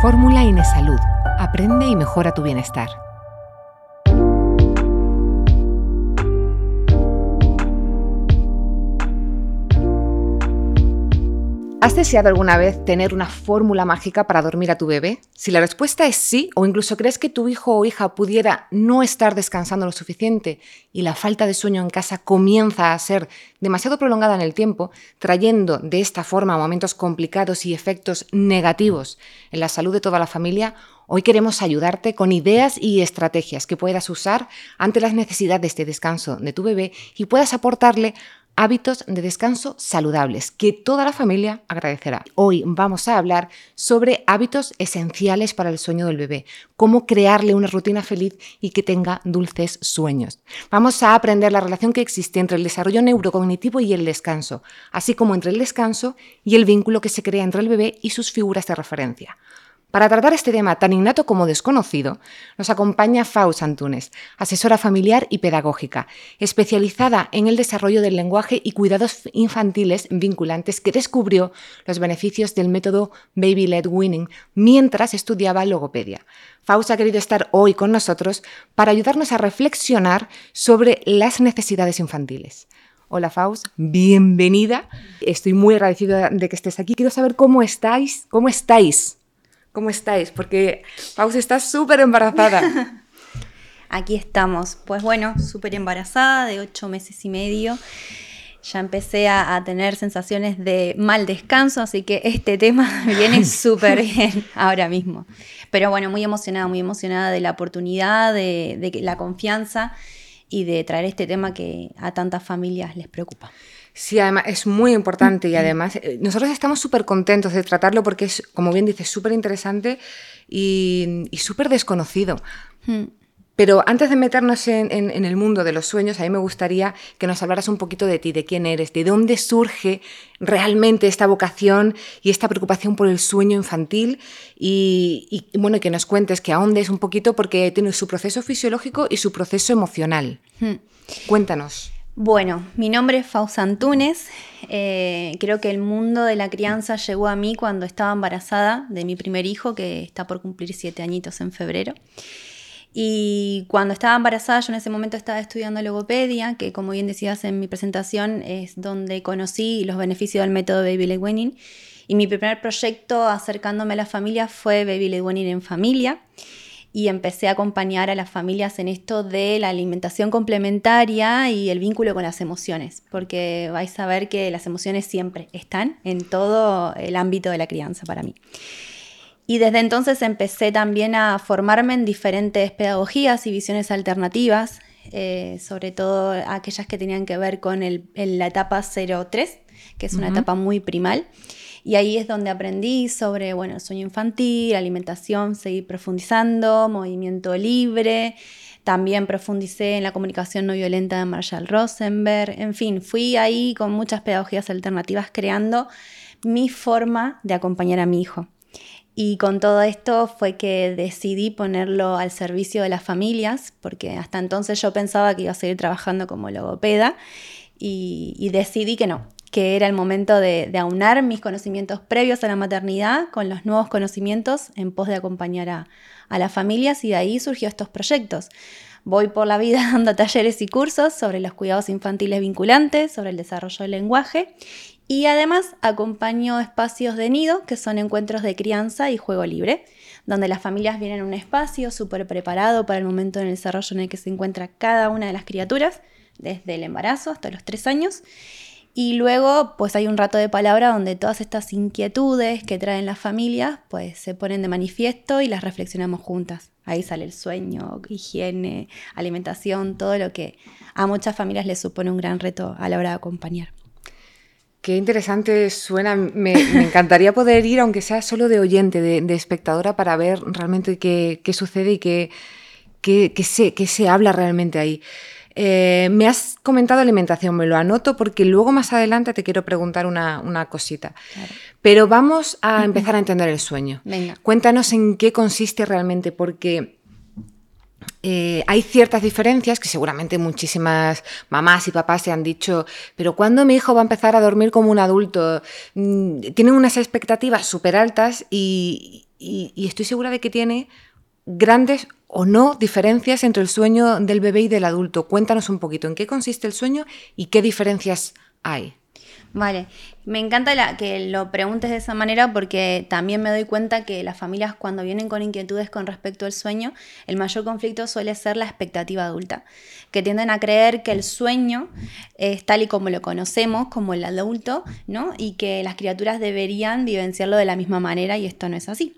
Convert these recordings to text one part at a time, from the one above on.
Fórmula Inesalud. Aprende y mejora tu bienestar. ¿Has deseado alguna vez tener una fórmula mágica para dormir a tu bebé? Si la respuesta es sí, o incluso crees que tu hijo o hija pudiera no estar descansando lo suficiente y la falta de sueño en casa comienza a ser demasiado prolongada en el tiempo, trayendo de esta forma momentos complicados y efectos negativos en la salud de toda la familia, Hoy queremos ayudarte con ideas y estrategias que puedas usar ante las necesidades de descanso de tu bebé y puedas aportarle hábitos de descanso saludables que toda la familia agradecerá. Hoy vamos a hablar sobre hábitos esenciales para el sueño del bebé, cómo crearle una rutina feliz y que tenga dulces sueños. Vamos a aprender la relación que existe entre el desarrollo neurocognitivo y el descanso, así como entre el descanso y el vínculo que se crea entre el bebé y sus figuras de referencia. Para tratar este tema tan innato como desconocido, nos acompaña Faust Antunes, asesora familiar y pedagógica, especializada en el desarrollo del lenguaje y cuidados infantiles vinculantes que descubrió los beneficios del método Baby-Led Winning mientras estudiaba logopedia. Faust ha querido estar hoy con nosotros para ayudarnos a reflexionar sobre las necesidades infantiles. Hola Faust, bienvenida. Estoy muy agradecida de que estés aquí. Quiero saber cómo estáis, cómo estáis ¿Cómo estáis? Porque Paus está súper embarazada. Aquí estamos. Pues bueno, súper embarazada, de ocho meses y medio. Ya empecé a, tener sensaciones de mal descanso, así que este tema viene súper bien ahora mismo. Pero bueno, muy emocionada, muy emocionada de la oportunidad, de, de la confianza y de traer este tema que a tantas familias les preocupa. Sí, además es muy importante y además eh, nosotros estamos súper contentos de tratarlo porque es, como bien dices, súper interesante y, súper desconocido. Hmm. Pero antes de meternos en, el mundo de los sueños, a mí me gustaría que nos hablaras un poquito de ti, de quién eres, de dónde surge realmente esta vocación y esta preocupación por el sueño infantil y, bueno, que nos cuentes, que ahondes un poquito porque tiene su proceso fisiológico y su proceso emocional. Hmm. Cuéntanos. Bueno, mi nombre es Fausa Antunes. Eh, creo que el mundo de la crianza llegó a mí cuando estaba embarazada de mi primer hijo, que está por cumplir siete añitos en febrero. Y cuando estaba embarazada, yo en ese momento estaba estudiando logopedia, que como bien decías en mi presentación, es donde conocí los beneficios del método Baby Led Winning. Y mi primer proyecto acercándome a la familia fue Baby Led Winning en familia y empecé a acompañar a las familias en esto de la alimentación complementaria y el vínculo con las emociones, porque vais a ver que las emociones siempre están en todo el ámbito de la crianza para mí. Y desde entonces empecé también a formarme en diferentes pedagogías y visiones alternativas, eh, sobre todo aquellas que tenían que ver con la etapa 03, que es una etapa muy primal. Y ahí es donde aprendí sobre, bueno, el sueño infantil, alimentación, seguí profundizando, movimiento libre. También profundicé en la comunicación no violenta de Marshall Rosenberg. En fin, fui ahí con muchas pedagogías alternativas creando mi forma de acompañar a mi hijo. Y con todo esto fue que decidí ponerlo al servicio de las familias, porque hasta entonces yo pensaba que iba a seguir trabajando como logopeda y, y decidí que no, que era el momento de, aunar mis conocimientos previos a la maternidad con los nuevos conocimientos en pos de acompañar a, las familias y de ahí surgió estos proyectos. Voy por la vida dando talleres y cursos sobre los cuidados infantiles vinculantes, sobre el desarrollo del lenguaje y además acompaño espacios de nido, que son encuentros de crianza y juego libre, donde las familias vienen a un espacio súper preparado para el momento en el desarrollo en el que se encuentra cada una de las criaturas, desde el embarazo hasta los tres años, y luego, pues hay un rato de palabra donde todas estas inquietudes que traen las familias, pues se ponen de manifiesto y las reflexionamos juntas. Ahí sale el sueño, higiene, alimentación, todo lo que a muchas familias les supone un gran reto a la hora de acompañar. Qué interesante suena. Me, encantaría poder ir, aunque sea solo de oyente, de, espectadora, para ver realmente qué, sucede y qué, se, qué se habla realmente ahí. Eh, me has comentado alimentación, me lo anoto porque luego más adelante te quiero preguntar una, cosita. Pero vamos a empezar a entender el sueño. Cuéntanos en qué consiste realmente, porque eh, hay ciertas diferencias que seguramente muchísimas mamás y papás se han dicho, pero ¿cuándo mi hijo va a empezar a dormir como un adulto? Mm, tienen unas expectativas súper altas y, y, estoy segura de que tiene grandes o no diferencias entre el sueño del bebé y del adulto. Cuéntanos un poquito en qué consiste el sueño y qué diferencias hay. Vale, me encanta que lo preguntes de esa manera porque también me doy cuenta que las familias cuando vienen con inquietudes con respecto al sueño, el mayor conflicto suele ser la expectativa adulta, que tienden a creer que el sueño es tal y como lo conocemos, como el adulto, ¿no? Y que las criaturas deberían vivenciarlo de la misma manera y esto no es así.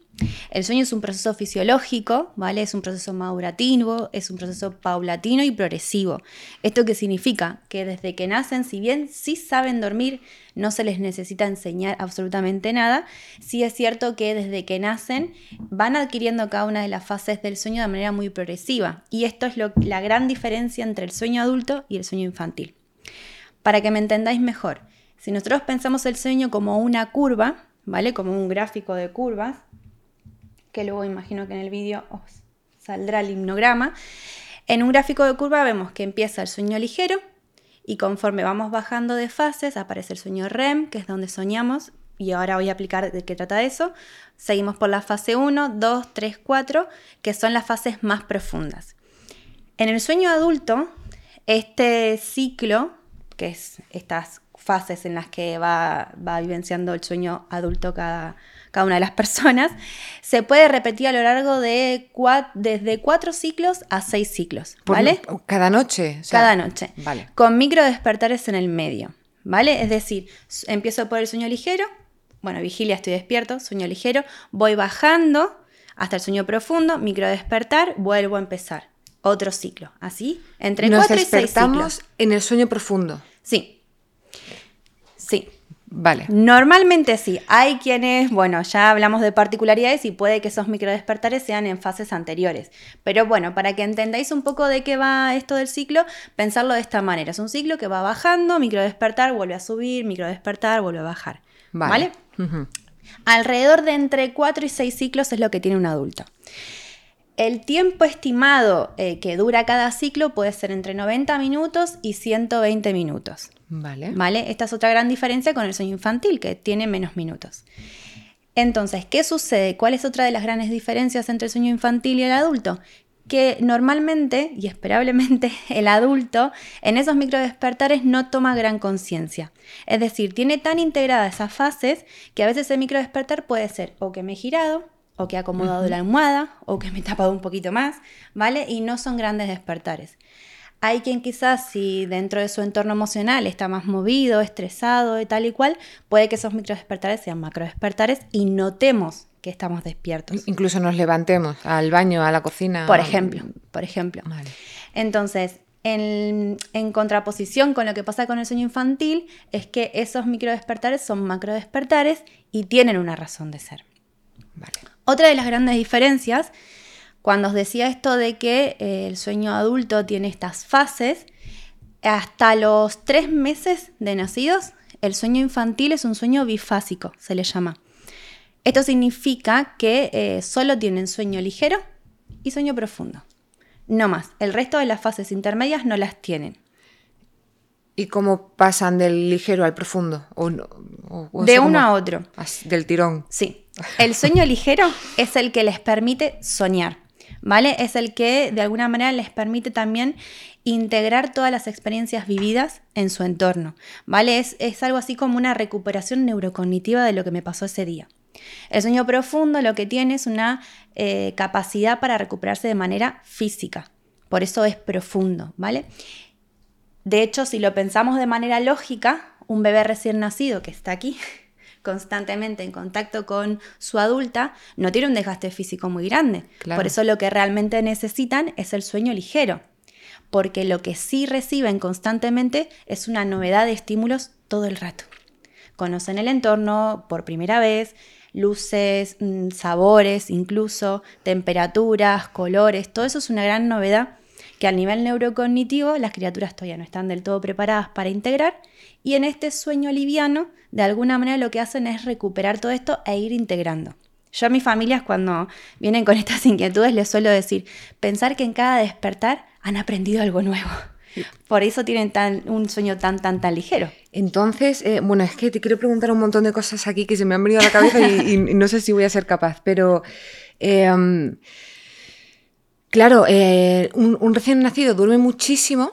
El sueño es un proceso fisiológico, ¿vale? Es un proceso madurativo, es un proceso paulatino y progresivo. ¿Esto qué significa? Que desde que nacen, si bien sí saben dormir, no se les necesita enseñar absolutamente nada, sí es cierto que desde que nacen van adquiriendo cada una de las fases del sueño de manera muy progresiva. Y esto es la gran diferencia entre el sueño adulto y el sueño infantil. Para que me entendáis mejor, si nosotros pensamos el sueño como una curva, ¿vale? Como un gráfico de curvas, que luego imagino que en el vídeo os saldrá el himnograma. En un gráfico de curva vemos que empieza el sueño ligero y conforme vamos bajando de fases aparece el sueño REM, que es donde soñamos, y ahora voy a aplicar de qué trata eso. Seguimos por la fase 1, 2, 3, 4, que son las fases más profundas. En el sueño adulto, este ciclo, que es estas fases en las que va, va vivenciando el sueño adulto cada, cada una de las personas, se puede repetir a lo largo de desde cuatro ciclos a seis ciclos, ¿vale? cada noche. cada noche. Vale. Con micro despertares en el medio, ¿vale? Es decir, empiezo por el sueño ligero, bueno, vigilia, estoy despierto, sueño ligero, voy bajando hasta el sueño profundo, micro despertar, vuelvo a empezar. Otro ciclo, así, entre cuatro y seis ciclos. en el sueño profundo. Sí. Sí. Vale. Normalmente sí. Hay quienes, bueno, ya hablamos de particularidades y puede que esos microdespertares sean en fases anteriores. Pero bueno, para que entendáis un poco de qué va esto del ciclo, pensarlo de esta manera. Es un ciclo que va bajando, microdespertar, vuelve a subir, microdespertar, vuelve a bajar. Vale. Alrededor de entre 4 y 6 ciclos es lo que tiene un adulto. El tiempo estimado eh, que dura cada ciclo puede ser entre 90 minutos y 120 minutos. Vale. ¿Vale? Esta es otra gran diferencia con el sueño infantil, que tiene menos minutos. Entonces, ¿qué sucede? ¿Cuál es otra de las grandes diferencias entre el sueño infantil y el adulto? Que normalmente y esperablemente el adulto en esos microdespertares no toma gran conciencia. Es decir, tiene tan integradas esas fases que a veces el microdespertar puede ser o que me he girado, o que he acomodado la almohada, o que me he tapado un poquito más, ¿vale? Y no son grandes despertares. Hay quien quizás si dentro de su entorno emocional está más movido, estresado y tal y cual, puede que esos micro despertares sean macro despertares y notemos que estamos despiertos. Incluso nos levantemos al baño, a la cocina. Por ejemplo, por ejemplo. Entonces, en, en, contraposición con lo que pasa con el sueño infantil, es que esos micro despertares son macro despertares y tienen una razón de ser. Otra de las grandes diferencias cuando os decía esto de que eh, el sueño adulto tiene estas fases, hasta los tres meses de nacidos, el sueño infantil es un sueño bifásico, se le llama. Esto significa que eh, solo tienen sueño ligero y sueño profundo. No más. El resto de las fases intermedias no las tienen. ¿Y cómo pasan del ligero al profundo? de uno a otro. Del tirón. Sí. El sueño ligero es el que les permite soñar. ¿Vale? Es el que de alguna manera les permite también integrar todas las experiencias vividas en su entorno, ¿vale? Es, algo así como una recuperación neurocognitiva de lo que me pasó ese día. El sueño profundo lo que tiene es una eh, capacidad para recuperarse de manera física, por eso es profundo, ¿vale? De hecho, si lo pensamos de manera lógica, un bebé recién nacido que está aquí, constantemente en contacto con su adulta, no tiene un desgaste físico muy grande. Por eso lo que realmente necesitan es el sueño ligero, porque lo que sí reciben constantemente es una novedad de estímulos todo el rato. Conocen el entorno por primera vez, luces, mm, sabores incluso, temperaturas, colores, todo eso es una gran novedad que a nivel neurocognitivo las criaturas todavía no están del todo preparadas para integrar y en este sueño liviano de alguna manera lo que hacen es recuperar todo esto e ir integrando. Yo a mis familias cuando vienen con estas inquietudes les suelo decir, pensar que en cada despertar han aprendido algo nuevo. Por eso tienen tan, un sueño tan, tan, tan ligero. Entonces, eh, bueno, es que te quiero preguntar un montón de cosas aquí que se me han venido a la cabeza y, no sé si voy a ser capaz, pero... Em, claro, eh, un, recién nacido duerme muchísimo,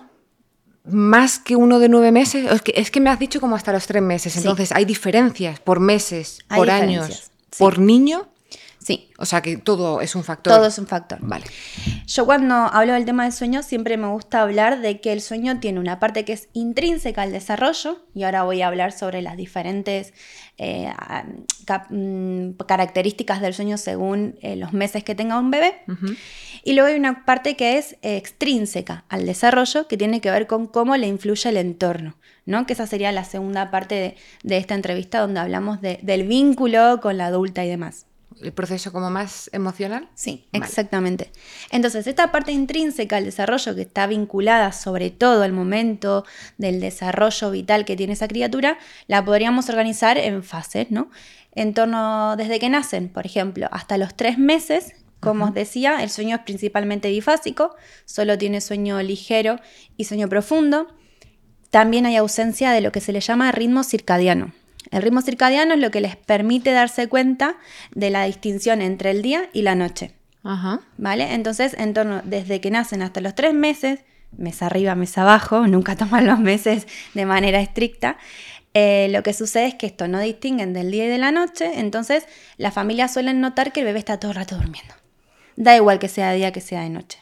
más que uno de nueve meses. Es que, es que me has dicho como hasta los tres meses, entonces hay diferencias por meses, por años, por niño. Sí. O sea que todo es un factor. Todo es un factor. Vale. Yo cuando hablo del tema del sueño siempre me gusta hablar de que el sueño tiene una parte que es intrínseca al desarrollo y ahora voy a hablar sobre las diferentes eh, mm, características del sueño según eh, los meses que tenga un bebé. Y luego hay una parte que es extrínseca al desarrollo que tiene que ver con cómo le influye el entorno. ¿no? Que esa sería la segunda parte de, esta entrevista donde hablamos del vínculo con la adulta y demás el proceso como más emocional. Sí, exactamente. Entonces, esta parte intrínseca al desarrollo que está vinculada sobre todo al momento del desarrollo vital que tiene esa criatura, la podríamos organizar en fases, ¿no? En torno desde que nacen, por ejemplo, hasta los tres meses, como os decía, el sueño es principalmente bifásico, solo tiene sueño ligero y sueño profundo. También hay ausencia de lo que se le llama ritmo circadiano. El ritmo circadiano es lo que les permite darse cuenta de la distinción entre el día y la noche. ¿Vale? Entonces, en torno, desde que nacen hasta los tres meses, mes arriba, mes abajo, nunca toman los meses de manera estricta, eh, lo que sucede es que esto no distinguen del día y de la noche, entonces las familias suelen notar que el bebé está todo el rato durmiendo. Da igual que sea de día que sea de noche.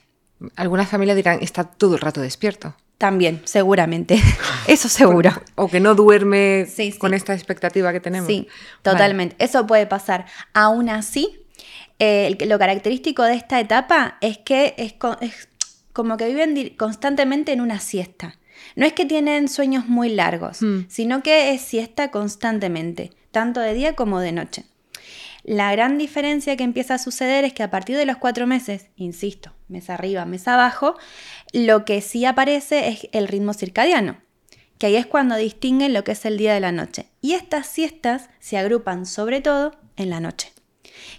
Algunas familias dirán, está todo el rato despierto. También, seguramente. Eso seguro. O que no duerme con esta expectativa que tenemos. Sí, totalmente. Eso puede pasar. Aún así, eh, lo característico de esta etapa es que es, como que viven constantemente en una siesta. No es que tienen sueños muy largos, hmm. sino que es siesta constantemente, tanto de día como de noche. La gran diferencia que empieza a suceder es que a partir de los cuatro meses, insisto, mes arriba, mes abajo, lo que sí aparece es el ritmo circadiano, que ahí es cuando distinguen lo que es el día de la noche. Y estas siestas se agrupan sobre todo en la noche.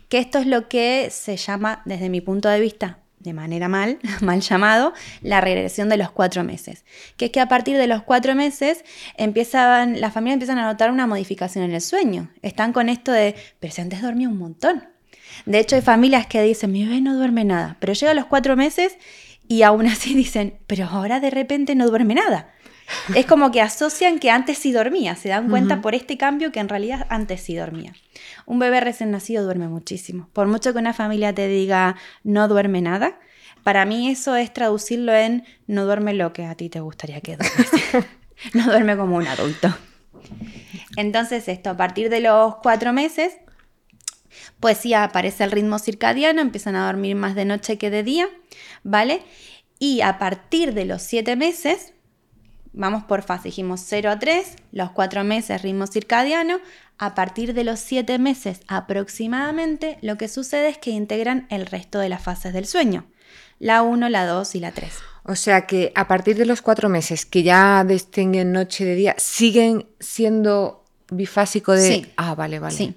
Que esto es lo que se llama, desde mi punto de vista, de manera mal, mal llamado, la regresión de los cuatro meses. Que es que a partir de los cuatro meses las familias empiezan a notar una modificación en el sueño. Están con esto de, pero si antes dormía un montón. De hecho, hay familias que dicen, mi bebé no duerme nada, pero llega a los cuatro meses y aún así dicen, pero ahora de repente no duerme nada. Es como que asocian que antes sí dormía, se dan cuenta por este cambio que en realidad antes sí dormía. Un bebé recién nacido duerme muchísimo. Por mucho que una familia te diga no duerme nada, para mí eso es traducirlo en no duerme lo que a ti te gustaría que duerme. no duerme como un adulto. Entonces esto, a partir de los cuatro meses, pues sí aparece el ritmo circadiano, empiezan a dormir más de noche que de día, ¿vale? Y a partir de los siete meses, vamos por fase, dijimos 0 a 3, los cuatro meses ritmo circadiano, a partir de los siete meses aproximadamente, lo que sucede es que integran el resto de las fases del sueño, la 1, la 2 y la 3. O sea que a partir de los cuatro meses que ya distinguen noche de día, siguen siendo bifásico de... Sí. Ah, vale, vale. Sí.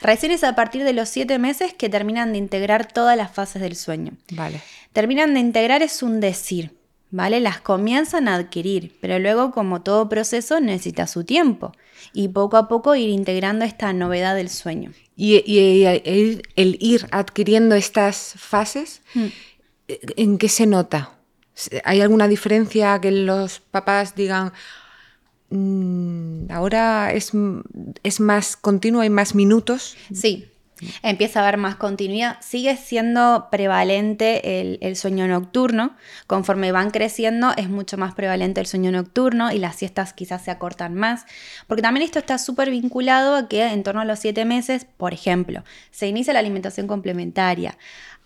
Recién es a partir de los siete meses que terminan de integrar todas las fases del sueño. Vale. Terminan de integrar es un decir, ¿vale? Las comienzan a adquirir, pero luego, como todo proceso, necesita su tiempo y poco a poco ir integrando esta novedad del sueño. Y, el, ir adquiriendo estas fases, mm. ¿en qué se nota? ¿Hay alguna diferencia que los papás digan, ahora es, es más continuo, hay más minutos. Sí, empieza a haber más continuidad. Sigue siendo prevalente el, sueño nocturno. Conforme van creciendo, es mucho más prevalente el sueño nocturno y las siestas quizás se acortan más. Porque también esto está súper vinculado a que en torno a los siete meses, por ejemplo, se inicia la alimentación complementaria.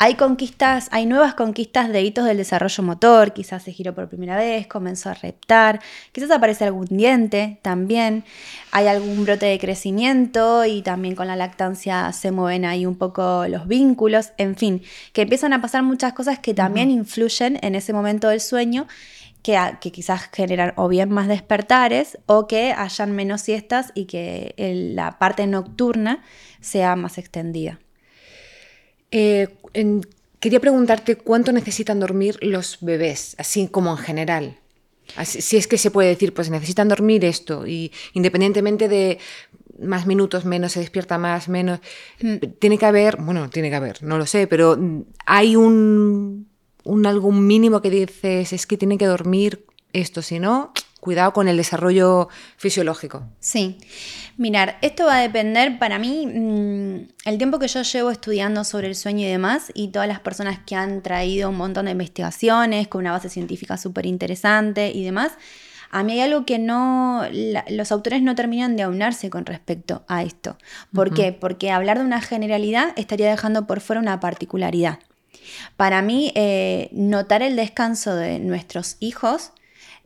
Hay conquistas, hay nuevas conquistas de hitos del desarrollo motor, quizás se giró por primera vez, comenzó a reptar, quizás aparece algún diente también, hay algún brote de crecimiento y también con la lactancia se mueven ahí un poco los vínculos, en fin, que empiezan a pasar muchas cosas que también influyen en ese momento del sueño que, que, quizás generan o bien más despertares o que hayan menos siestas y que la parte nocturna sea más extendida. Eh, quería preguntarte cuánto necesitan dormir los bebés, así como en general. si es que se puede decir, pues necesitan dormir esto, y independientemente de más minutos, menos, se despierta más, menos, mm. tiene que haber, bueno, tiene que haber, no lo sé, pero hay un, un algún mínimo que dices, es que tiene que dormir esto, si no, cuidado con el desarrollo fisiológico. Sí. Mirar, esto va a depender para mí, mm, el tiempo que yo llevo estudiando sobre el sueño y demás, y todas las personas que han traído un montón de investigaciones con una base científica súper interesante y demás, a mí hay algo que no, los autores no terminan de aunarse con respecto a esto. ¿Por qué? Porque hablar de una generalidad estaría dejando por fuera una particularidad. Para mí, eh, notar el descanso de nuestros hijos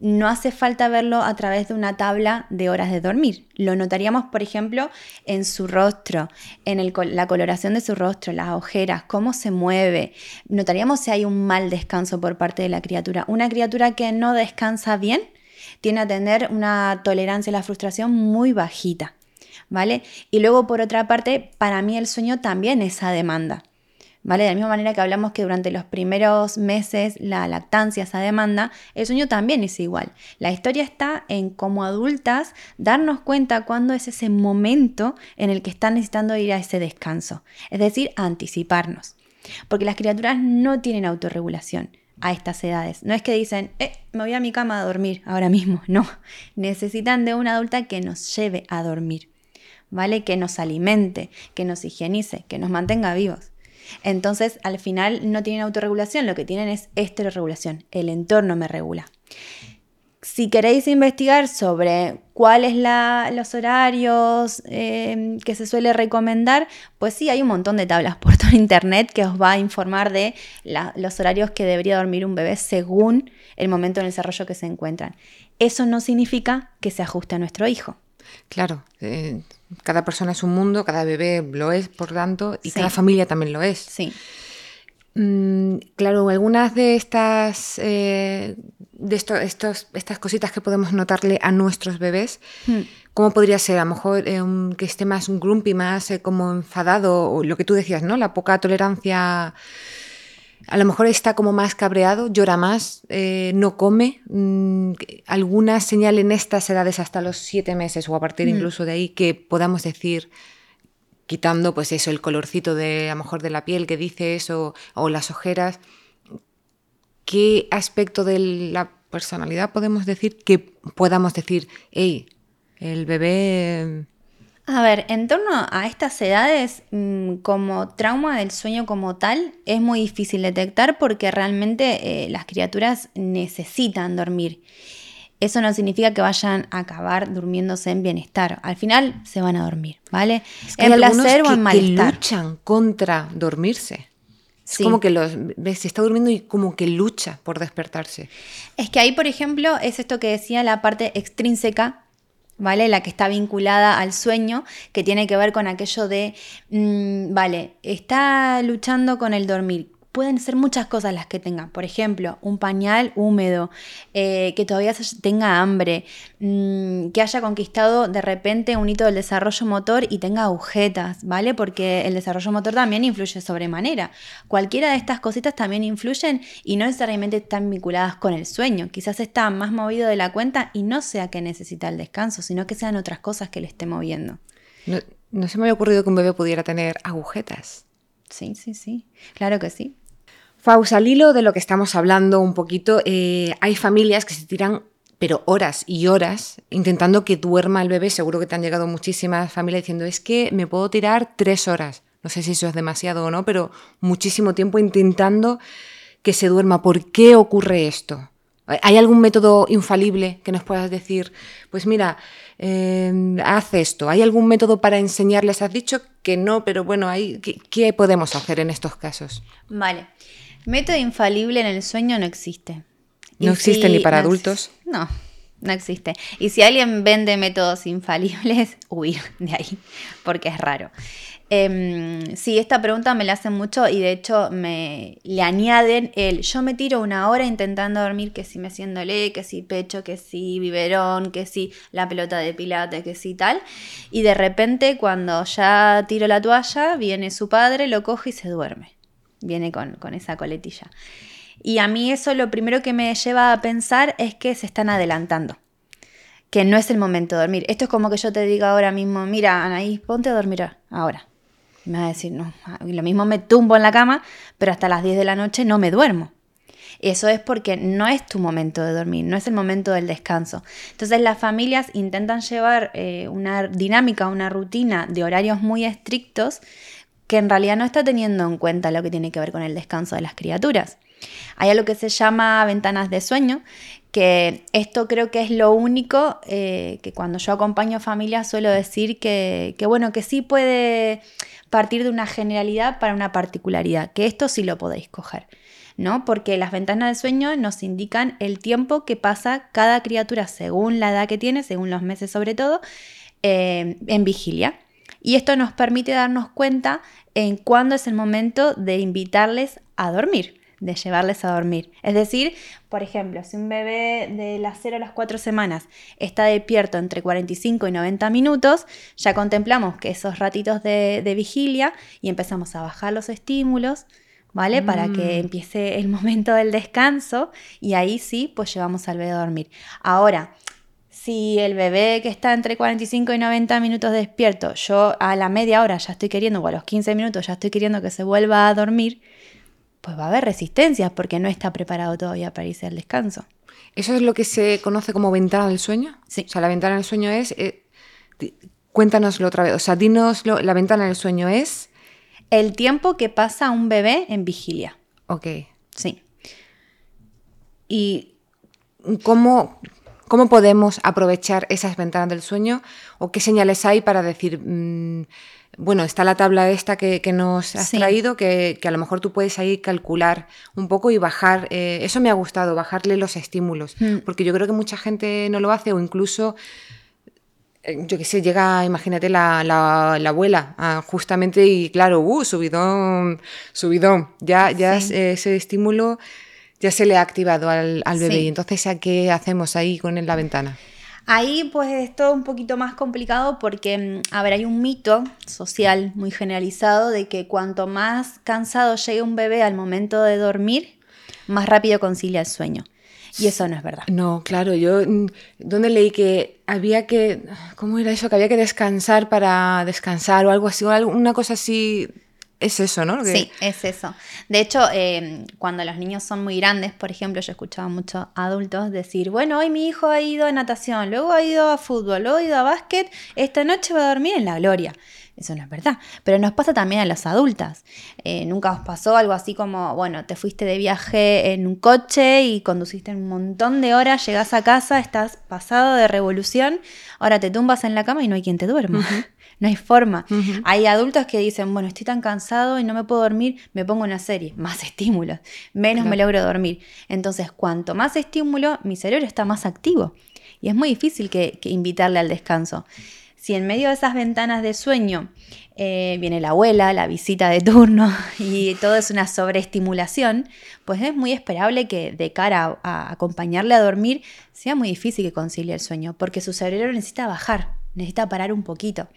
no hace falta verlo a través de una tabla de horas de dormir. Lo notaríamos, por ejemplo, en su rostro, en la coloración de su rostro, las ojeras, cómo se mueve. Notaríamos si hay un mal descanso por parte de la criatura. Una criatura que no descansa bien tiene a tener una tolerancia a la frustración muy bajita. ¿Vale? Y luego, por otra parte, para mí el sueño también es esa demanda. ¿Vale? De la misma manera que hablamos que durante los primeros meses la lactancia, esa demanda, el sueño también es igual. La historia está en como adultas darnos cuenta cuándo es ese momento en el que están necesitando ir a ese descanso, es decir, anticiparnos. Porque las criaturas no tienen autorregulación a estas edades. No es que dicen, eh, me voy a mi cama a dormir ahora mismo. No, necesitan de una adulta que nos lleve a dormir, ¿vale? Que nos alimente, que nos higienice, que nos mantenga vivos. Entonces, al final no tienen autorregulación, lo que tienen es esterorregulación. El entorno me regula. Si queréis investigar sobre cuáles son los horarios em, que se suele recomendar, pues sí, hay un montón de tablas por todo internet que os va a informar de los horarios que debería dormir un bebé según el momento en el desarrollo que se encuentran. Eso no significa que se ajuste a nuestro hijo. Claro, eh, cada persona es un mundo, cada bebé lo es, por tanto, y cada familia también lo es. Sí. Mm, claro, algunas de estas, eh, de estos, estas cositas que podemos notarle a nuestros bebés, hmm. ¿cómo podría ser? A lo mejor eh, que esté más grumpy, más como enfadado, o lo que tú decías, ¿no? La poca tolerancia a lo mejor está como más cabreado, llora más, eh, no come. Mm, alguna señal en estas edades hasta los siete meses o a partir mm. incluso de ahí que podamos decir, quitando pues eso, el colorcito de a lo mejor de la piel que dices o, o las ojeras, ¿qué aspecto de la personalidad podemos decir que podamos decir, hey, el bebé a ver, en torno a estas edades, mm, como trauma del sueño como tal, es muy difícil detectar porque realmente eh, las criaturas necesitan dormir. Eso no significa que vayan a acabar durmiéndose en bienestar. Al final se van a dormir, ¿vale? en placer o en malestar. Que luchan contra dormirse. Es como que los, se está durmiendo y como que lucha por despertarse. Es que ahí, por ejemplo, es esto que decía la parte extrínseca ¿vale? La que está vinculada al sueño, que tiene que ver con aquello de, mm, vale, está luchando con el dormir. Pueden ser muchas cosas las que tenga. Por ejemplo, un pañal húmedo, eh, que todavía tenga hambre, mm, que haya conquistado de repente un hito del desarrollo motor y tenga agujetas, ¿vale? Porque el desarrollo motor también influye sobremanera. Cualquiera de estas cositas también influyen y no necesariamente están vinculadas con el sueño. Quizás está más movido de la cuenta y no sea que necesita el descanso, sino que sean otras cosas que le esté moviendo. No, no se me había ocurrido que un bebé pudiera tener agujetas. Sí, sí, sí. Claro que sí. Fausa, al hilo de lo que estamos hablando un poquito, eh, hay familias que se tiran pero horas y horas intentando que duerma el bebé. Seguro que te han llegado muchísimas familias diciendo, es que me puedo tirar tres horas. No sé si eso es demasiado o no, pero muchísimo tiempo intentando que se duerma. ¿Por qué ocurre esto? ¿Hay algún método infalible que nos puedas decir? Pues mira, eh, haz esto. ¿Hay algún método para enseñarles? Has dicho que no, pero bueno, hay, ¿qué, podemos hacer en estos casos? Vale. Método infalible en el sueño no existe. ¿No existe ni para adultos? No, no existe. Y si alguien vende métodos infalibles, huir de ahí, porque es raro. Eh, sí, esta pregunta me la hacen mucho y de hecho me le añaden el yo me tiro una hora intentando dormir, que si me le, que si pecho, que si biberón, que si la pelota de pilate, que si tal. Y de repente cuando ya tiro la toalla, viene su padre, lo coge y se duerme viene con, esa coletilla. Y a mí eso lo primero que me lleva a pensar es que se están adelantando, que no es el momento de dormir. Esto es como que yo te diga ahora mismo, mira, Anaís, ponte a dormir ahora. me va a decir, no, lo mismo me tumbo en la cama, pero hasta las 10 de la noche no me duermo. Eso es porque no es tu momento de dormir, no es el momento del descanso. Entonces las familias intentan llevar eh, una dinámica, una rutina de horarios muy estrictos que en realidad no está teniendo en cuenta lo que tiene que ver con el descanso de las criaturas. Hay algo que se llama ventanas de sueño, que esto creo que es lo único eh, que cuando yo acompaño familias suelo decir que, que, bueno, que sí puede partir de una generalidad para una particularidad, que esto sí lo podéis coger. ¿no? Porque las ventanas de sueño nos indican el tiempo que pasa cada criatura según la edad que tiene, según los meses sobre todo, eh, en vigilia. Y esto nos permite darnos cuenta en cuándo es el momento de invitarles a dormir, de llevarles a dormir. Es decir, por ejemplo, si un bebé de las 0 a las 4 semanas está despierto entre 45 y 90 minutos, ya contemplamos que esos ratitos de vigilia y empezamos a bajar los estímulos, ¿vale? Para que mm. empiece el momento del descanso y ahí sí, pues llevamos al bebé a dormir. Ahora, si el bebé que está entre 45 y 90 minutos despierto, yo a la media hora ya estoy queriendo, o a los 15 minutos ya estoy queriendo que se vuelva a dormir, pues va a haber resistencias porque no está preparado todavía para irse al descanso. ¿Eso es lo que se conoce como ventana del sueño? Sí. O sea, la ventana del sueño es... Eh, cuéntanoslo otra vez. O sea, dinoslo, la ventana del sueño es el tiempo que pasa un bebé en vigilia. Ok. Sí. ¿Y cómo, cómo podemos aprovechar esas ventanas del sueño? ¿O qué señales hay para decir, mm, bueno, está la tabla esta que, nos has traído, que, a lo mejor tú puedes ahí calcular un poco y bajar, eh, eso me ha gustado, bajarle los estímulos, mm. porque yo creo que mucha gente no lo hace o incluso eh, yo qué sé, llega, imagínate, la, abuela, ah, justamente, y claro, uh, subidón, subidón, ya, ya ese estímulo ya se le ha activado al, bebé. Y entonces, ¿a qué hacemos ahí con la ventana? Ahí pues es todo un poquito más complicado porque, mm, a ver, hay un mito social muy generalizado de que cuanto más cansado llegue un bebé al momento de dormir, más rápido concilia el sueño. Y eso no es verdad. No, claro, yo mm, donde leí que había que, ¿cómo era eso? Que había que descansar para descansar o algo así, o una cosa así. Es eso, ¿no? Sí, es eso. De hecho, em, cuando los niños son muy grandes, por ejemplo, yo escuchaba muchos adultos decir, bueno, hoy mi hijo ha ido a natación, luego ha ido a fútbol, luego ha ido a básquet, esta noche va a dormir en la gloria. Eso no es verdad. Pero nos pasa también a las adultas. Eh, Nunca os pasó algo así como, bueno, te fuiste de viaje en un coche y conduciste un montón de horas, llegas a casa, estás pasado de revolución, ahora te tumbas en la cama y no hay quien te duerma. No hay forma. Hay adultos que dicen, bueno, estoy tan cansado y no me puedo dormir, me pongo una serie, más estímulos, menos me logro dormir. Entonces, cuanto más estímulo, mi cerebro está más activo. Y es muy difícil que invitarle al descanso. Si en medio de esas ventanas de sueño eh, viene la abuela, la visita de turno y todo es una sobreestimulación, pues es muy esperable que de cara a, acompañarle a dormir sea muy difícil que concilie el sueño, porque su cerebro necesita bajar, necesita parar un poquito.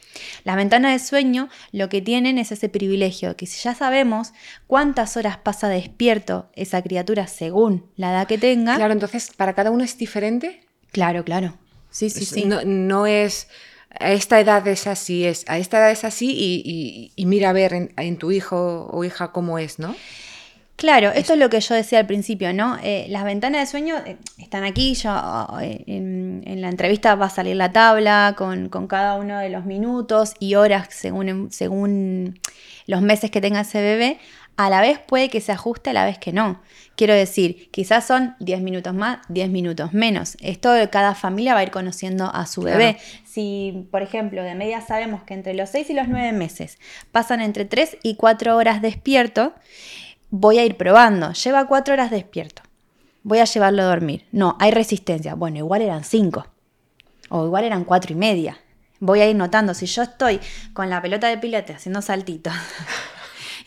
Las ventanas de sueño lo que tienen es ese privilegio, que si ya sabemos cuántas horas pasa despierto esa criatura según la edad que tenga. Claro, entonces, ¿para cada uno es diferente? Claro, claro. Sí, sí, sí. no es a esta edad es así, es, a esta edad es así y, mira a ver en, tu hijo o hija cómo es, ¿no? Claro, esto es lo que yo decía al principio, ¿no? Eh, las ventanas de sueño eh, están aquí, yo eh, en, la entrevista va a salir la tabla con, con, cada uno de los minutos y horas según, según los meses que tenga ese bebé. A la vez puede que se ajuste, a la vez que no. Quiero decir, quizás son 10 minutos más, 10 minutos menos. Esto de cada familia va a ir conociendo a su bebé. Si, por ejemplo, de media sabemos que entre los 6 y los 9 meses pasan entre 3 y 4 horas despierto, voy a ir probando. Lleva 4 horas despierto. Voy a llevarlo a dormir. No, hay resistencia. Bueno, igual eran 5. O igual eran 4 y media. Voy a ir notando. Si yo estoy con la pelota de pilete haciendo saltitos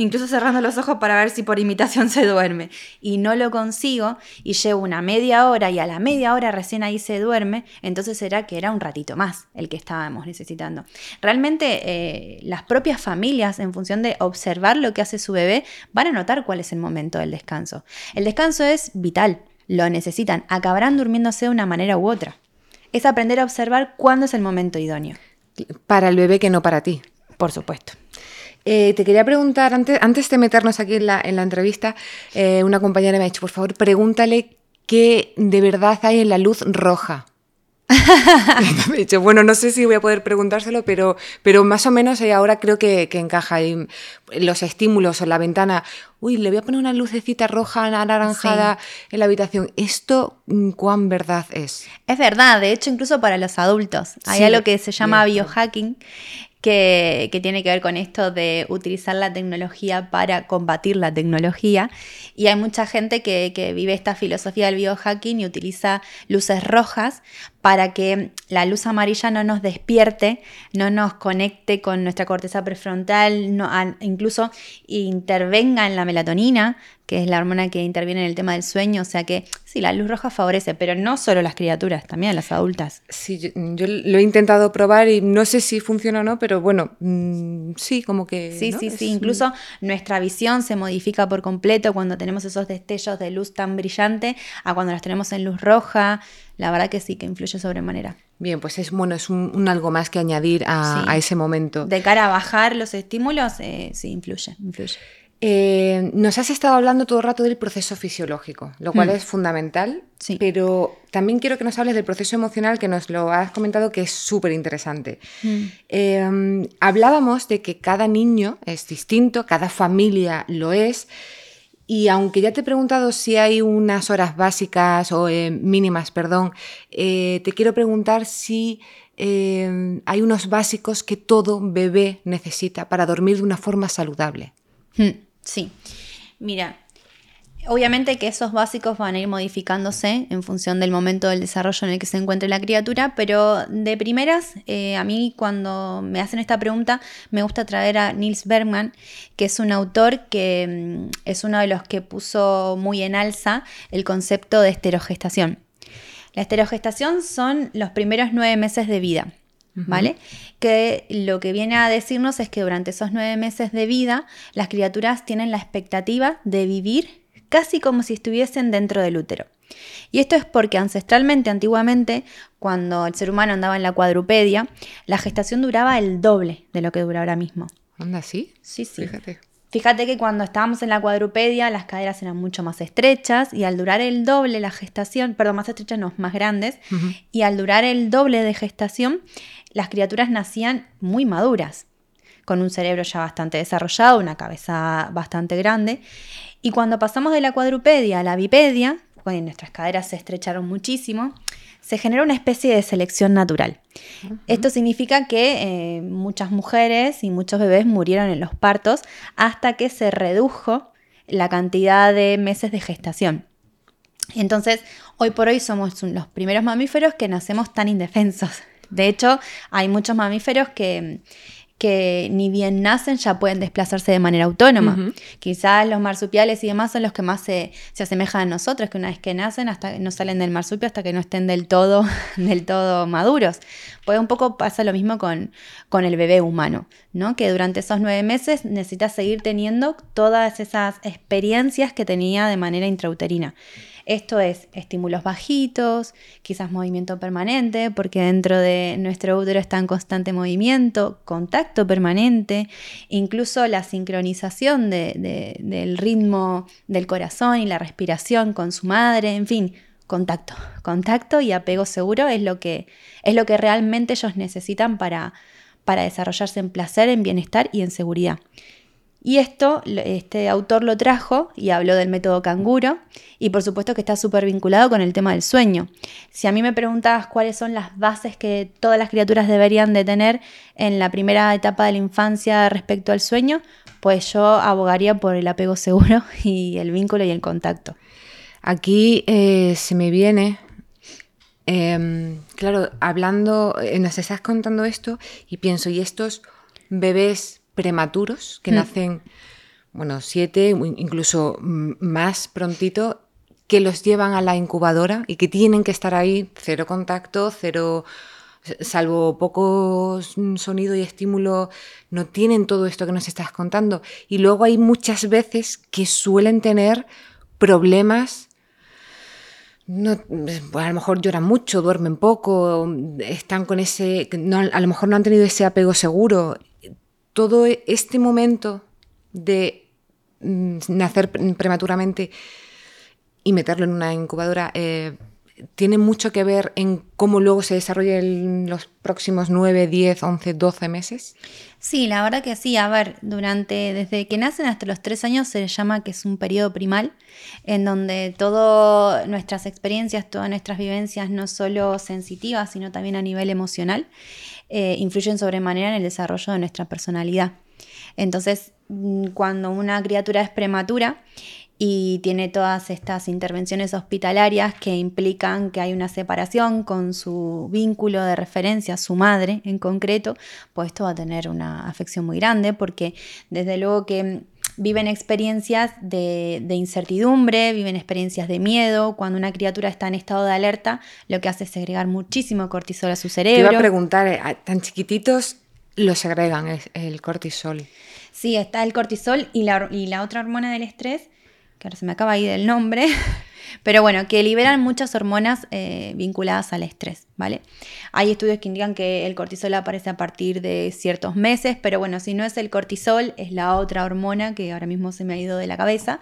incluso cerrando los ojos para ver si por imitación se duerme. Y no lo consigo y llevo una media hora y a la media hora recién ahí se duerme, entonces será que era un ratito más el que estábamos necesitando. Realmente eh, las propias familias, en función de observar lo que hace su bebé, van a notar cuál es el momento del descanso. El descanso es vital, lo necesitan, acabarán durmiéndose de una manera u otra. Es aprender a observar cuándo es el momento idóneo. Para el bebé que no para ti. Por supuesto. Eh, te quería preguntar, antes, antes de meternos aquí en la, en la entrevista, eh, una compañera me ha dicho, por favor, pregúntale qué de verdad hay en la luz roja. me he dicho, bueno, no sé si voy a poder preguntárselo, pero, pero más o menos eh, ahora creo que, encaja ahí los estímulos o la ventana. Uy, le voy a poner una lucecita roja, anaranjada en la habitación. ¿Esto mm, cuán verdad es? Es verdad, de hecho, incluso para los adultos. Hay algo que se llama biohacking, que, tiene que ver con esto de utilizar la tecnología para combatir la tecnología. Y hay mucha gente que, que, vive esta filosofía del biohacking y utiliza luces rojas para que la luz amarilla no nos despierte, no nos conecte con nuestra corteza prefrontal, no, incluso intervenga en la melatonina, que es la hormona que interviene en el tema del sueño. O sea que sí, la luz roja favorece, pero no solo las criaturas, también las adultas. Sí, yo, lo he intentado probar y no sé si funciona o no, pero bueno, mm, sí, como que... Sí, sí, sí. Incluso nuestra visión se modifica por completo cuando tenemos esos destellos de luz tan brillante a cuando las tenemos en luz roja la verdad que sí, que influye sobremanera. Bien, pues es bueno, es un, algo más que añadir a, ese momento. De cara a bajar los estímulos, eh, sí, influye, influye. Eh, nos has estado hablando todo el rato del proceso fisiológico, lo cual mm. es fundamental, sí. pero también quiero que nos hables del proceso emocional que nos lo has comentado que es súper interesante. Mm. Eh, hablábamos de que cada niño es distinto, cada familia lo es, y aunque ya te he preguntado si hay unas horas básicas o eh, mínimas, perdón, eh, te quiero preguntar si eh, hay unos básicos que todo bebé necesita para dormir de una forma saludable. Hmm, sí. Mira, Obviamente que esos básicos van a ir modificándose en función del momento del desarrollo en el que se encuentre la criatura, pero de primeras, eh, a mí cuando me hacen esta pregunta, me gusta traer a Niels Bergman, que es un autor que mm, es uno de los que puso muy en alza el concepto de esterogestación. La esterogestación son los primeros nueve meses de vida. ¿Vale? Que lo que viene a decirnos es que durante esos nueve meses de vida las criaturas tienen la expectativa de vivir casi como si estuviesen dentro del útero. Y esto es porque ancestralmente, antiguamente, cuando el ser humano andaba en la cuadrupedia, la gestación duraba el doble de lo que dura ahora mismo. ¿Anda así? Sí, sí. Fíjate. Fíjate que cuando estábamos en la cuadrupedia las caderas eran mucho más estrechas y al durar el doble la gestación, perdón, más estrechas no, más grandes, y al durar el doble de gestación, las criaturas nacían muy maduras, con un cerebro ya bastante desarrollado, una cabeza bastante grande, y cuando pasamos de la cuadrupedia a la bipedia, cuando nuestras caderas se estrecharon muchísimo, se generó una especie de selección natural. Esto significa que eh, muchas mujeres y muchos bebés murieron en los partos hasta que se redujo la cantidad de meses de gestación. Entonces, hoy por hoy somos los primeros mamíferos que nacemos tan indefensos. De hecho, hay muchos mamíferos que que ni bien nacen ya pueden desplazarse de manera autónoma. Quizás los marsupiales y demás son los que más se, asemejan a nosotros, que una vez que nacen hasta no salen del marsupio hasta que no estén del todo, del todo maduros. Pues un poco pasa lo mismo con, con el bebé humano, ¿no? que durante esos nueve meses necesita seguir teniendo todas esas experiencias que tenía de manera intrauterina. Esto es estímulos bajitos, quizás movimiento permanente, porque dentro de nuestro útero está en constante movimiento, contacto permanente, incluso la sincronización del ritmo del corazón y la respiración con su madre, en fin, contacto. Contacto y apego seguro es lo que, es lo que realmente ellos necesitan para, para desarrollarse en placer, en bienestar y en seguridad. Y esto, este autor lo trajo y habló del método canguro y por supuesto que está súper vinculado con el tema del sueño. Si a mí me preguntabas cuáles son las bases que todas las criaturas deberían de tener en la primera etapa de la infancia respecto al sueño, pues yo abogaría por el apego seguro y el vínculo y el contacto. Aquí eh, se me viene, em, claro, hablando, eh, nos estás contando esto y pienso, ¿y estos bebés prematuros que mm. nacen bueno, siete, incluso más prontito, que los llevan a la incubadora y que tienen que estar ahí, cero contacto, cero, salvo poco sonido y estímulo, no tienen todo esto que nos estás contando. Y luego hay muchas veces que suelen tener problemas no, pues a lo mejor lloran mucho, duermen poco, están con ese, a lo mejor no han tenido ese apego seguro. Todo este momento de mm, nacer prematuramente y meterlo en una incubadora eh, tiene mucho que ver en cómo luego se desarrolla en los próximos 9, 10, 11, 12 meses? Sí, la verdad que sí. A ver, durante, desde que nacen hasta los 3 años se llama que es un periodo primal, en donde todas nuestras experiencias, todas nuestras vivencias, no solo sensitivas, sino también a nivel emocional, eh, influyen sobremanera en el desarrollo de nuestra personalidad. Entonces, mm, cuando una criatura es prematura, y tiene todas estas intervenciones hospitalarias que implican que hay una separación con su vínculo de referencia, su madre en concreto, pues esto va a tener una afección muy grande porque desde luego que viven experiencias de, incertidumbre, viven experiencias de miedo. Cuando una criatura está en estado de alerta, lo que hace es segregar muchísimo cortisol a su cerebro. Te iba a preguntar, eh, tan chiquititos lo segregan el, cortisol. Sí, está el cortisol y la, y la otra hormona del estrés que ahora se me acaba ahí del nombre, pero bueno, que liberan muchas hormonas eh, vinculadas al estrés, ¿vale? Hay estudios que indican que el cortisol aparece a partir de ciertos meses, pero bueno, si no es el cortisol, es la otra hormona que ahora mismo se me ha ido de la cabeza,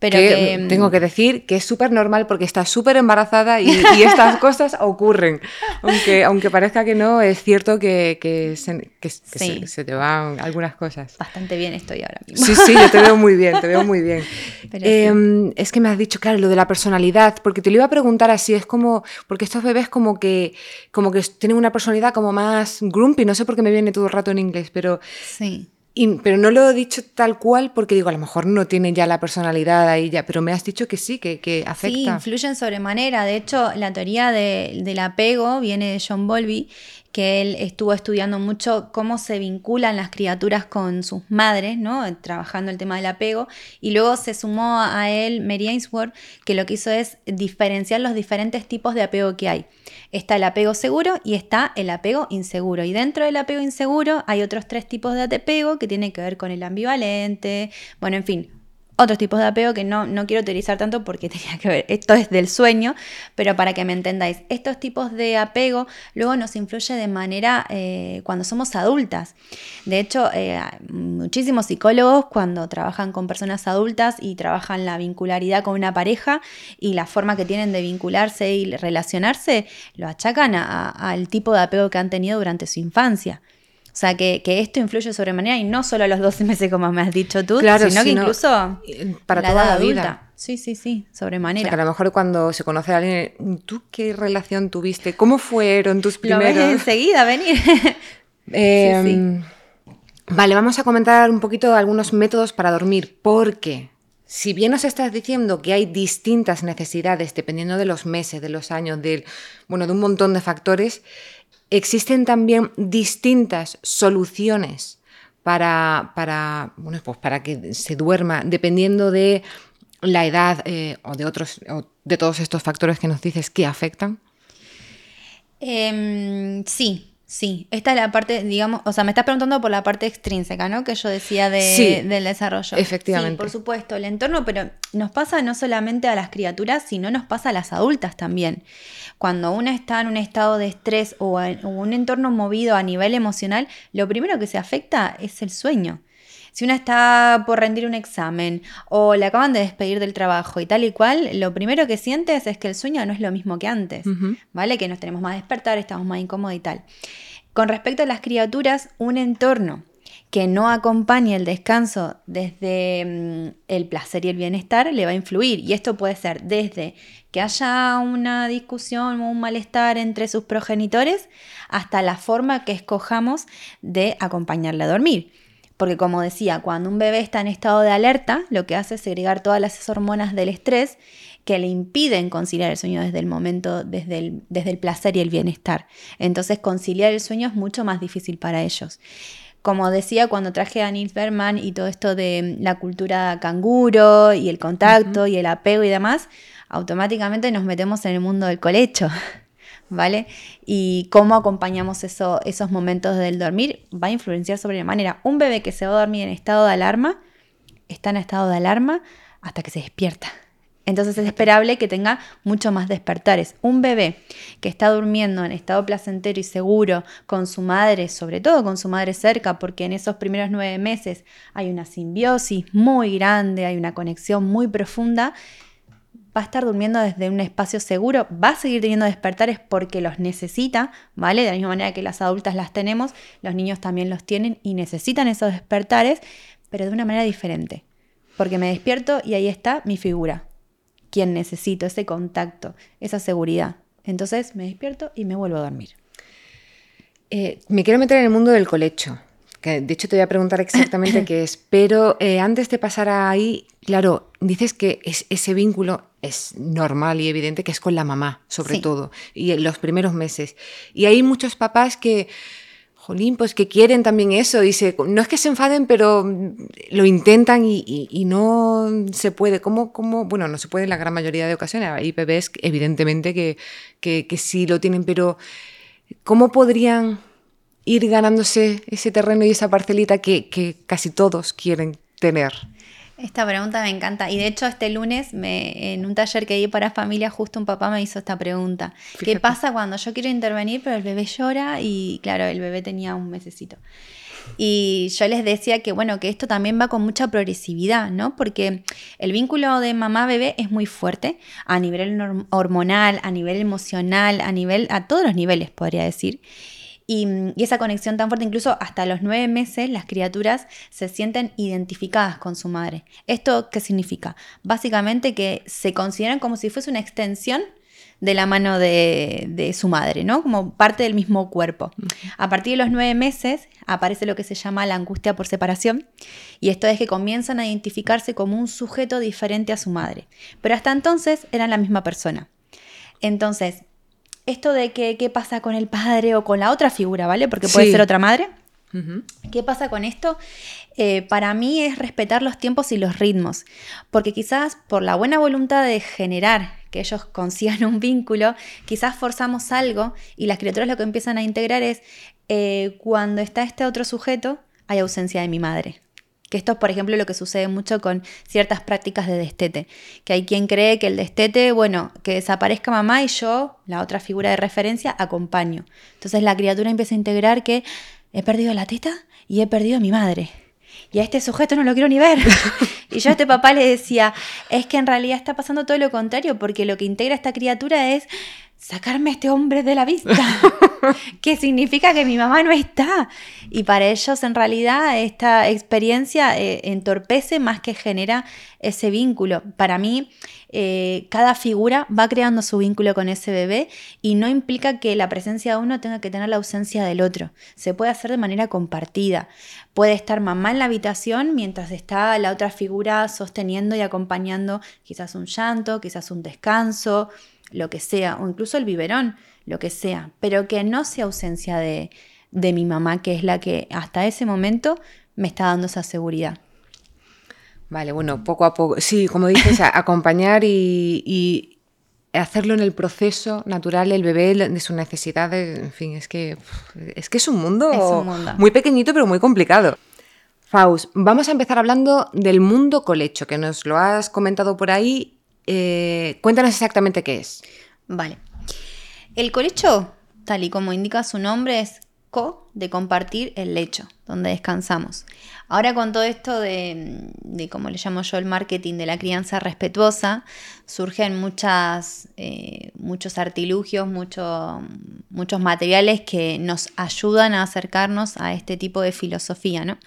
pero mm, tengo que decir que es súper normal porque está súper embarazada y, estas cosas ocurren. Aunque, aunque parezca que no, es cierto que, que, se, te van algunas cosas. Bastante bien estoy ahora mismo. Sí, sí, yo te veo muy bien, te veo muy bien. Em, es que me has dicho, claro, lo de la personalidad, porque te lo iba a preguntar así, es como, porque estos bebés como que, como que tienen una personalidad como más grumpy, no sé por qué me viene todo el rato en inglés, pero... Sí pero no lo he dicho tal cual porque digo, a lo mejor no tiene ya la personalidad ahí ya, pero me has dicho que sí, que, que afecta. Sí, influyen sobremanera. De hecho, la teoría del apego viene de John Bowlby, que él estuvo estudiando mucho cómo se vinculan las criaturas con sus madres, ¿no? Trabajando el tema del apego. Y luego se sumó a él Mary Ainsworth, que lo que hizo es diferenciar los diferentes tipos de apego que hay. Está el apego seguro y está el apego inseguro. Y dentro del apego inseguro hay otros tres tipos de apego que tienen que ver con el ambivalente, bueno, en fin, otros tipos de apego que no, no quiero utilizar tanto porque tenía que ver, esto es del sueño, pero para que me entendáis, estos tipos de apego luego nos influye de manera eh, cuando somos adultas. De hecho, eh, muchísimos psicólogos cuando trabajan con personas adultas y trabajan la vincularidad con una pareja y la forma que tienen de vincularse y relacionarse, lo achacan al tipo de apego que han tenido durante su infancia. O sea, que, esto influye sobremanera y no solo a los 12 meses, como me has dicho tú, sino, que incluso para toda la vida. Sí, sí, sí, sobremanera. O sea, que a lo mejor cuando se conoce a alguien, ¿tú qué relación tuviste? ¿Cómo fueron tus primeros? Lo ves enseguida venir. Em, vale, vamos a comentar un poquito algunos métodos para dormir, porque si bien nos estás diciendo que hay distintas necesidades dependiendo de los meses, de los años, del, bueno, de un montón de factores, existen también distintas soluciones para, para, bueno, pues para que se duerma, dependiendo de la edad eh, o de otros de todos estos factores que nos dices que afectan? Em, sí, Sí, esta es la parte, digamos, o sea, me estás preguntando por la parte extrínseca, ¿no? Que yo decía de, del desarrollo. Efectivamente. Sí, por supuesto, el entorno, pero nos pasa no solamente a las criaturas, sino nos pasa a las adultas también. Cuando una está en un estado de estrés o, en, un entorno movido a nivel emocional, lo primero que se afecta es el sueño. Si una está por rendir un examen o le acaban de despedir del trabajo y tal y cual, lo primero que sientes es que el sueño no es lo mismo que antes, ¿vale? Que nos tenemos más despertar, estamos más incómodos y tal. Con respecto a las criaturas, un entorno que no acompañe el descanso desde mm, el placer y el bienestar le va a influir. Y esto puede ser desde que haya una discusión o un malestar entre sus progenitores hasta la forma que escojamos de acompañarle a dormir. Porque como decía, cuando un bebé está en estado de alerta, lo que hace es segregar todas las hormonas del estrés que le impiden conciliar el sueño desde el momento, desde el, desde el placer y el bienestar. Entonces conciliar el sueño es mucho más difícil para ellos. como decía cuando traje a Nils Berman y todo esto de la cultura canguro y el contacto y el apego y demás, automáticamente nos metemos en el mundo del colecho. ¿Vale? Y cómo acompañamos eso, esos momentos del dormir va a influenciar sobre la manera. Un bebé que se va a dormir en estado de alarma, está en estado de alarma hasta que se despierta. Entonces es esperable que tenga mucho más despertares. Un bebé que está durmiendo en estado placentero y seguro con su madre, sobre todo con su madre cerca, porque en esos primeros nueve meses hay una simbiosis muy grande, hay una conexión muy profunda, va a estar durmiendo desde un espacio seguro, va a seguir teniendo despertares porque los necesita, ¿vale? De la misma manera que las adultas las tenemos, los niños también los tienen y necesitan esos despertares, pero de una manera diferente. Porque me despierto y ahí está mi figura, quien necesito, ese contacto, esa seguridad. Entonces me despierto y me vuelvo a dormir. Eh, me quiero meter en el mundo del colecho, que de hecho te voy a preguntar exactamente qué es, pero eh, antes de pasar ahí, claro, dices que ese vínculo es normal y evidente que es con la mamá, sobre todo, y en los primeros meses. Y hay muchos papás que jolín, pues que quieren también eso y se, no es que se enfaden, pero lo intentan y, no se puede. ¿Cómo, ¿Cómo, Bueno, no se puede en la gran mayoría de ocasiones. Hay bebés, evidentemente, que, que, sí lo tienen, pero ¿cómo podrían ir ganándose ese terreno y esa parcelita que, que casi todos quieren tener? Esta pregunta me encanta. Y de hecho, este lunes, me, en un taller que di para familia, justo un papá me hizo esta pregunta. ¿Qué pasa cuando yo quiero intervenir, pero el bebé llora? Y claro, el bebé tenía un mesecito. Y yo les decía que, bueno, que esto también va con mucha progresividad, ¿no? Porque el vínculo de mamá-bebé es muy fuerte a nivel hormonal, a nivel emocional, a nivel, a todos los niveles, podría decir. Y, esa conexión tan fuerte, incluso hasta los nueve meses, las criaturas se sienten identificadas con su madre. ¿Esto qué significa? Básicamente que se consideran como si fuese una extensión de la mano de, su madre, ¿no? Como parte del mismo cuerpo. A partir de los nueve meses aparece lo que se llama la angustia por separación, y esto es que comienzan a identificarse como un sujeto diferente a su madre. Pero hasta entonces eran la misma persona. Entonces, esto de que qué pasa con el padre o con la otra figura, ¿vale? Porque puede ser otra madre. ¿Qué pasa con esto? Eh, para mí es respetar los tiempos y los ritmos, porque quizás por la buena voluntad de generar que ellos consigan un vínculo, quizás forzamos algo y las criaturas lo que empiezan a integrar es eh, cuando está este otro sujeto, hay ausencia de mi madre. Que esto es, por ejemplo, lo que sucede mucho con ciertas prácticas de destete. Que hay quien cree que el destete, bueno, que desaparezca mamá y yo, la otra figura de referencia, acompaño. Entonces la criatura empieza a integrar que he perdido la teta y he perdido a mi madre. Y a este sujeto no lo quiero ni ver. y yo a este papá le decía, es que en realidad está pasando todo lo contrario, porque lo que integra esta criatura es sacarme a este hombre de la vista, que significa que mi mamá no está. Y para ellos en realidad esta experiencia eh, entorpece más que genera ese vínculo. Para mí, eh, cada figura va creando su vínculo con ese bebé y no implica que la presencia de uno tenga que tener la ausencia del otro. Se puede hacer de manera compartida. Puede estar mamá en la habitación mientras está la otra figura sosteniendo y acompañando quizás un llanto, quizás un descanso lo que sea, o incluso el biberón, lo que sea, pero que no sea ausencia de, mi mamá, que es la que hasta ese momento me está dando esa seguridad. Vale, bueno, poco a poco, sí, como dices, acompañar y, hacerlo en el proceso natural, el bebé, de sus necesidades, en fin, es que es, que es un mundo muy pequeñito pero muy complicado. Faust, vamos a empezar hablando del mundo colecho, que nos lo has comentado por ahí eh, cuéntanos exactamente qué es. Vale. El colecho, tal y como indica su nombre, es co de compartir el lecho, donde descansamos. Ahora con todo esto de, como le llamo yo, el marketing de la crianza respetuosa, surgen muchas, eh, muchos artilugios, muchos materiales que nos ayudan a acercarnos a este tipo de filosofía, ¿no?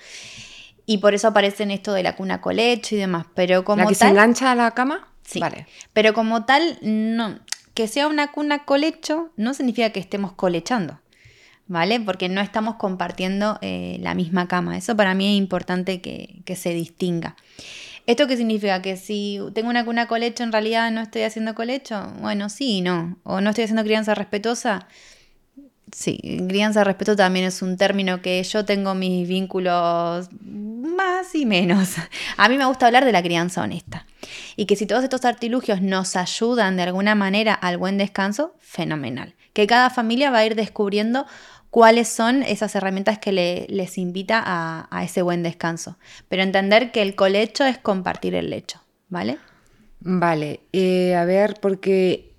Y por eso aparecen esto de la cuna colecho y demás. Pero como ¿La que se engancha a la cama? Sí. Vale. Pero como tal, no, que sea una cuna colecho no significa que estemos colechando, ¿vale? Porque no estamos compartiendo eh, la misma cama. Eso para mí es importante que, que, se distinga. ¿Esto qué significa? Que si tengo una cuna colecho, en realidad no estoy haciendo colecho. Bueno, sí y no. O no estoy haciendo crianza respetuosa. Sí, crianza respeto también es un término que yo tengo mis vínculos más y menos. A mí me gusta hablar de la crianza honesta. Y que si todos estos artilugios nos ayudan de alguna manera al buen descanso, fenomenal. Que cada familia va a ir descubriendo cuáles son esas herramientas que les invita a, ese buen descanso. Pero entender que el colecho es compartir el lecho, ¿vale? Vale, eh, a ver, porque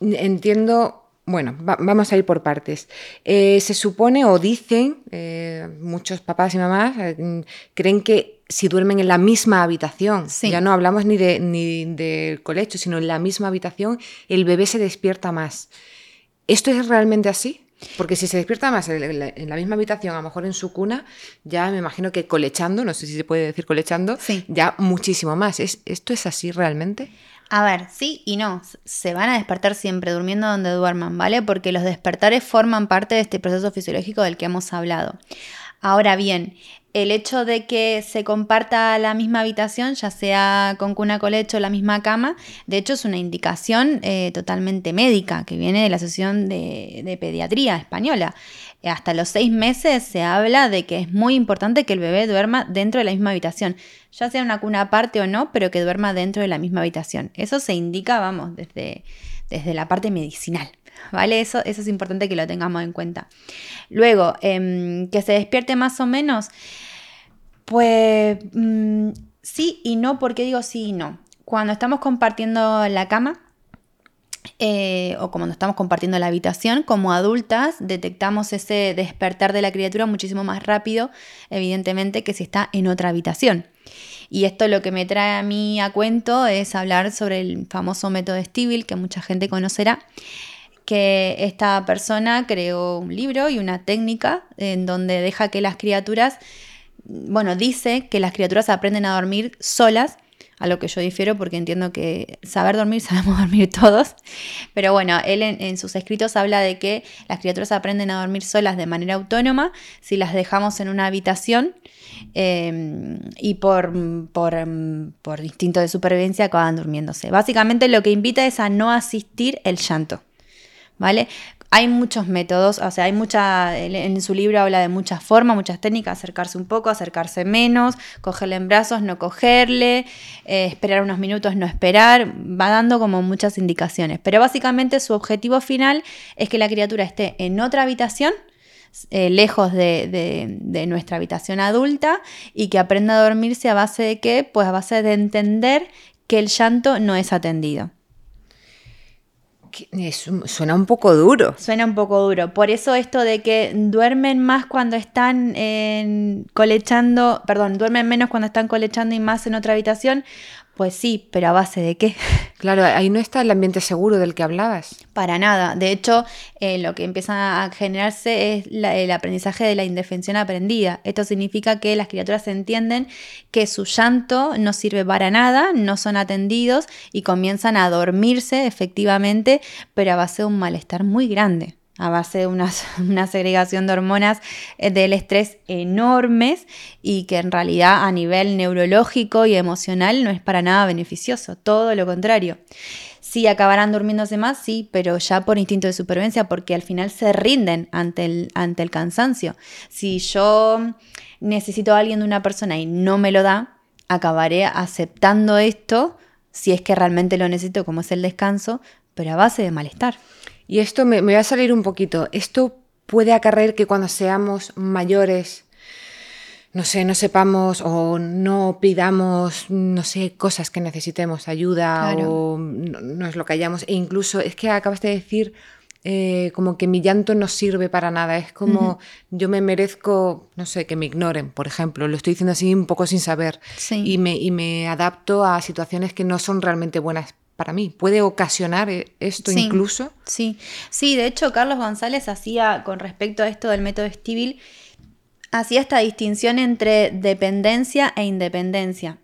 entiendo bueno, vamos a ir por partes. Eh, se supone o dicen, eh, muchos papás y mamás eh, creen que si duermen en la misma habitación, ya no hablamos ni, de, ni del colecho, sino en la misma habitación, el bebé se despierta más. ¿Esto es realmente así? Porque si se despierta más en la, misma habitación, a lo mejor en su cuna, ya me imagino que colechando, no sé si se puede decir colechando, ya muchísimo más. ¿Es, ¿Esto es así realmente? A ver, sí y no. Se van a despertar siempre durmiendo donde duerman, ¿vale? Porque los despertares forman parte de este proceso fisiológico del que hemos hablado. Ahora bien, el hecho de que se comparta la misma habitación, ya sea con cuna colecho la misma cama, de hecho es una indicación eh, totalmente médica que viene de la Asociación de, de Pediatría Española. Hasta los seis meses se habla de que es muy importante que el bebé duerma dentro de la misma habitación ya sea una cuna aparte o no, pero que duerma dentro de la misma habitación. Eso se indica, vamos, desde, desde la parte medicinal. ¿Vale? Eso, eso es importante que lo tengamos en cuenta. Luego, em, que se despierte más o menos, pues mm, sí y no, ¿por qué digo sí y no? Cuando estamos compartiendo la cama, eh, o cuando estamos compartiendo la habitación, como adultas detectamos ese despertar de la criatura muchísimo más rápido, evidentemente, que si está en otra habitación. Y esto lo que me trae a mí a cuento es hablar sobre el famoso método Stibil, que mucha gente conocerá, que esta persona creó un libro y una técnica en donde deja que las criaturas, bueno, dice que las criaturas aprenden a dormir solas a lo que yo difiero porque entiendo que saber dormir sabemos dormir todos, pero bueno, él en, sus escritos habla de que las criaturas aprenden a dormir solas de manera autónoma si las dejamos en una habitación em, y por, por, em, por instinto de supervivencia acaban durmiéndose. Básicamente lo que invita es a no asistir el llanto. ¿Vale? Hay muchos métodos, o sea, hay mucha, en su libro habla de muchas formas, muchas técnicas, acercarse un poco, acercarse menos, cogerle en brazos, no cogerle, eh, esperar unos minutos, no esperar, va dando como muchas indicaciones. Pero básicamente su objetivo final es que la criatura esté en otra habitación, eh, lejos de, de, nuestra habitación adulta y que aprenda a dormirse a base de qué? Pues a base de entender que el llanto no es atendido suena un poco duro. Suena un poco duro. Por eso esto de que duermen más cuando están colechando, perdón, duermen menos cuando están colechando y más en otra habitación, pues sí, pero a base de qué? Claro, ahí no está el ambiente seguro del que hablabas. Para nada. De hecho, eh, lo que empieza a generarse es el aprendizaje de la indefensión aprendida. Esto significa que las criaturas entienden que su llanto no sirve para nada, no son atendidos y comienzan a dormirse efectivamente, pero a base de un malestar muy grande a base de una, segregación de hormonas eh, del estrés enormes y que en realidad a nivel neurológico y emocional no es para nada beneficioso, todo lo contrario. Sí, acabarán durmiéndose más, sí, pero ya por instinto de supervivencia, porque al final se rinden ante el, ante el cansancio. Si yo necesito a alguien de una persona y no me lo da, acabaré aceptando esto si es que realmente lo necesito, como es el descanso, pero a base de malestar. Y esto me, me, va a salir un poquito. Esto puede acarrear que cuando seamos mayores, no sé, no sepamos o no pidamos, no sé, cosas que necesitemos, ayuda o no, es lo que hayamos. E incluso es que acabas de decir eh, como que mi llanto no sirve para nada. Es como yo me merezco, no sé, que me ignoren, por ejemplo. Lo estoy diciendo así un poco sin saber. Y, me, y me adapto a situaciones que no son realmente buenas para mí. ¿Puede ocasionar eh, esto incluso? Sí, sí, de hecho Carlos González hacía con respecto a esto del método Stibil, hacía esta distinción entre dependencia e independencia.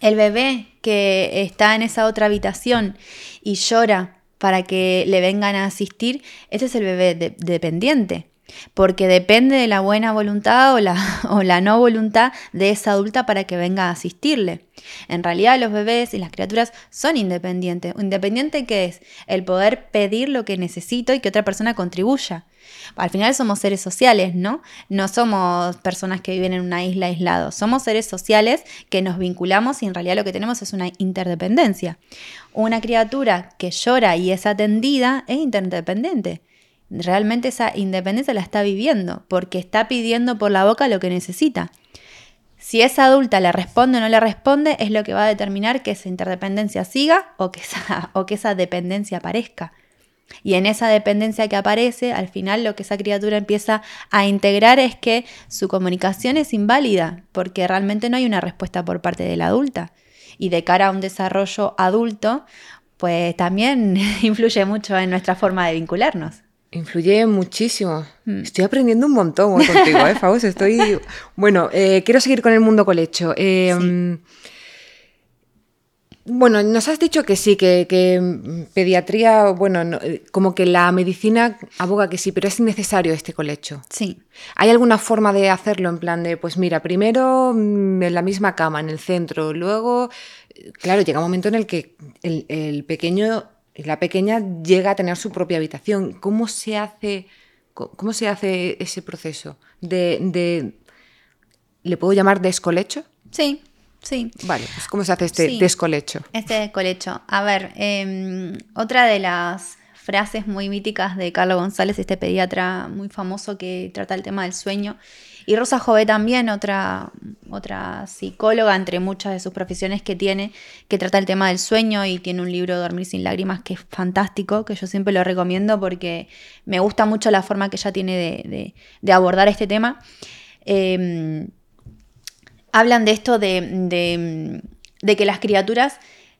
El bebé que está en esa otra habitación y llora para que le vengan a asistir, ese es el bebé dependiente porque depende de la buena voluntad o la, o la, no voluntad de esa adulta para que venga a asistirle. En realidad los bebés y las criaturas son independientes. Independiente que es el poder pedir lo que necesito y que otra persona contribuya. Al final somos seres sociales, ¿no? No somos personas que viven en una isla aislados. Somos seres sociales que nos vinculamos y en realidad lo que tenemos es una interdependencia. Una criatura que llora y es atendida es interdependiente. Realmente esa independencia la está viviendo porque está pidiendo por la boca lo que necesita. Si esa adulta le responde o no le responde, es lo que va a determinar que esa interdependencia siga o que esa, o que esa dependencia aparezca. Y en esa dependencia que aparece, al final lo que esa criatura empieza a integrar es que su comunicación es inválida, porque realmente no hay una respuesta por parte de la adulta. Y de cara a un desarrollo adulto, pues también influye mucho en nuestra forma de vincularnos. Influye muchísimo. Mm. Estoy aprendiendo un montón contigo, ¿eh, Faust? Estoy... Bueno, eh, quiero seguir con el mundo colecho. Eh, bueno, nos has dicho que sí, que, pediatría, bueno, eh, como que la medicina aboga que sí, pero es necesario este colecho. Sí. ¿Hay alguna forma de hacerlo en plan de, pues mira, primero mm, en la misma cama, en el centro, luego, claro, llega un momento en el que el, el pequeño la pequeña llega a tener su propia habitación. ¿Cómo se hace, cómo se hace ese proceso? De, ¿Le puedo llamar descolecho? Sí, sí. Vale, pues ¿cómo se hace este descolecho? Este descolecho. A ver, em, otra de las frases muy míticas de Carlos González, este pediatra muy famoso que trata el tema del sueño, y Rosa Jové también, otra, otra psicóloga entre muchas de sus profesiones que tiene, que trata el tema del sueño y tiene un libro Dormir sin lágrimas que es fantástico, que yo siempre lo recomiendo porque me gusta mucho la forma que ella tiene de, abordar este tema. Em, hablan de esto de, de que las criaturas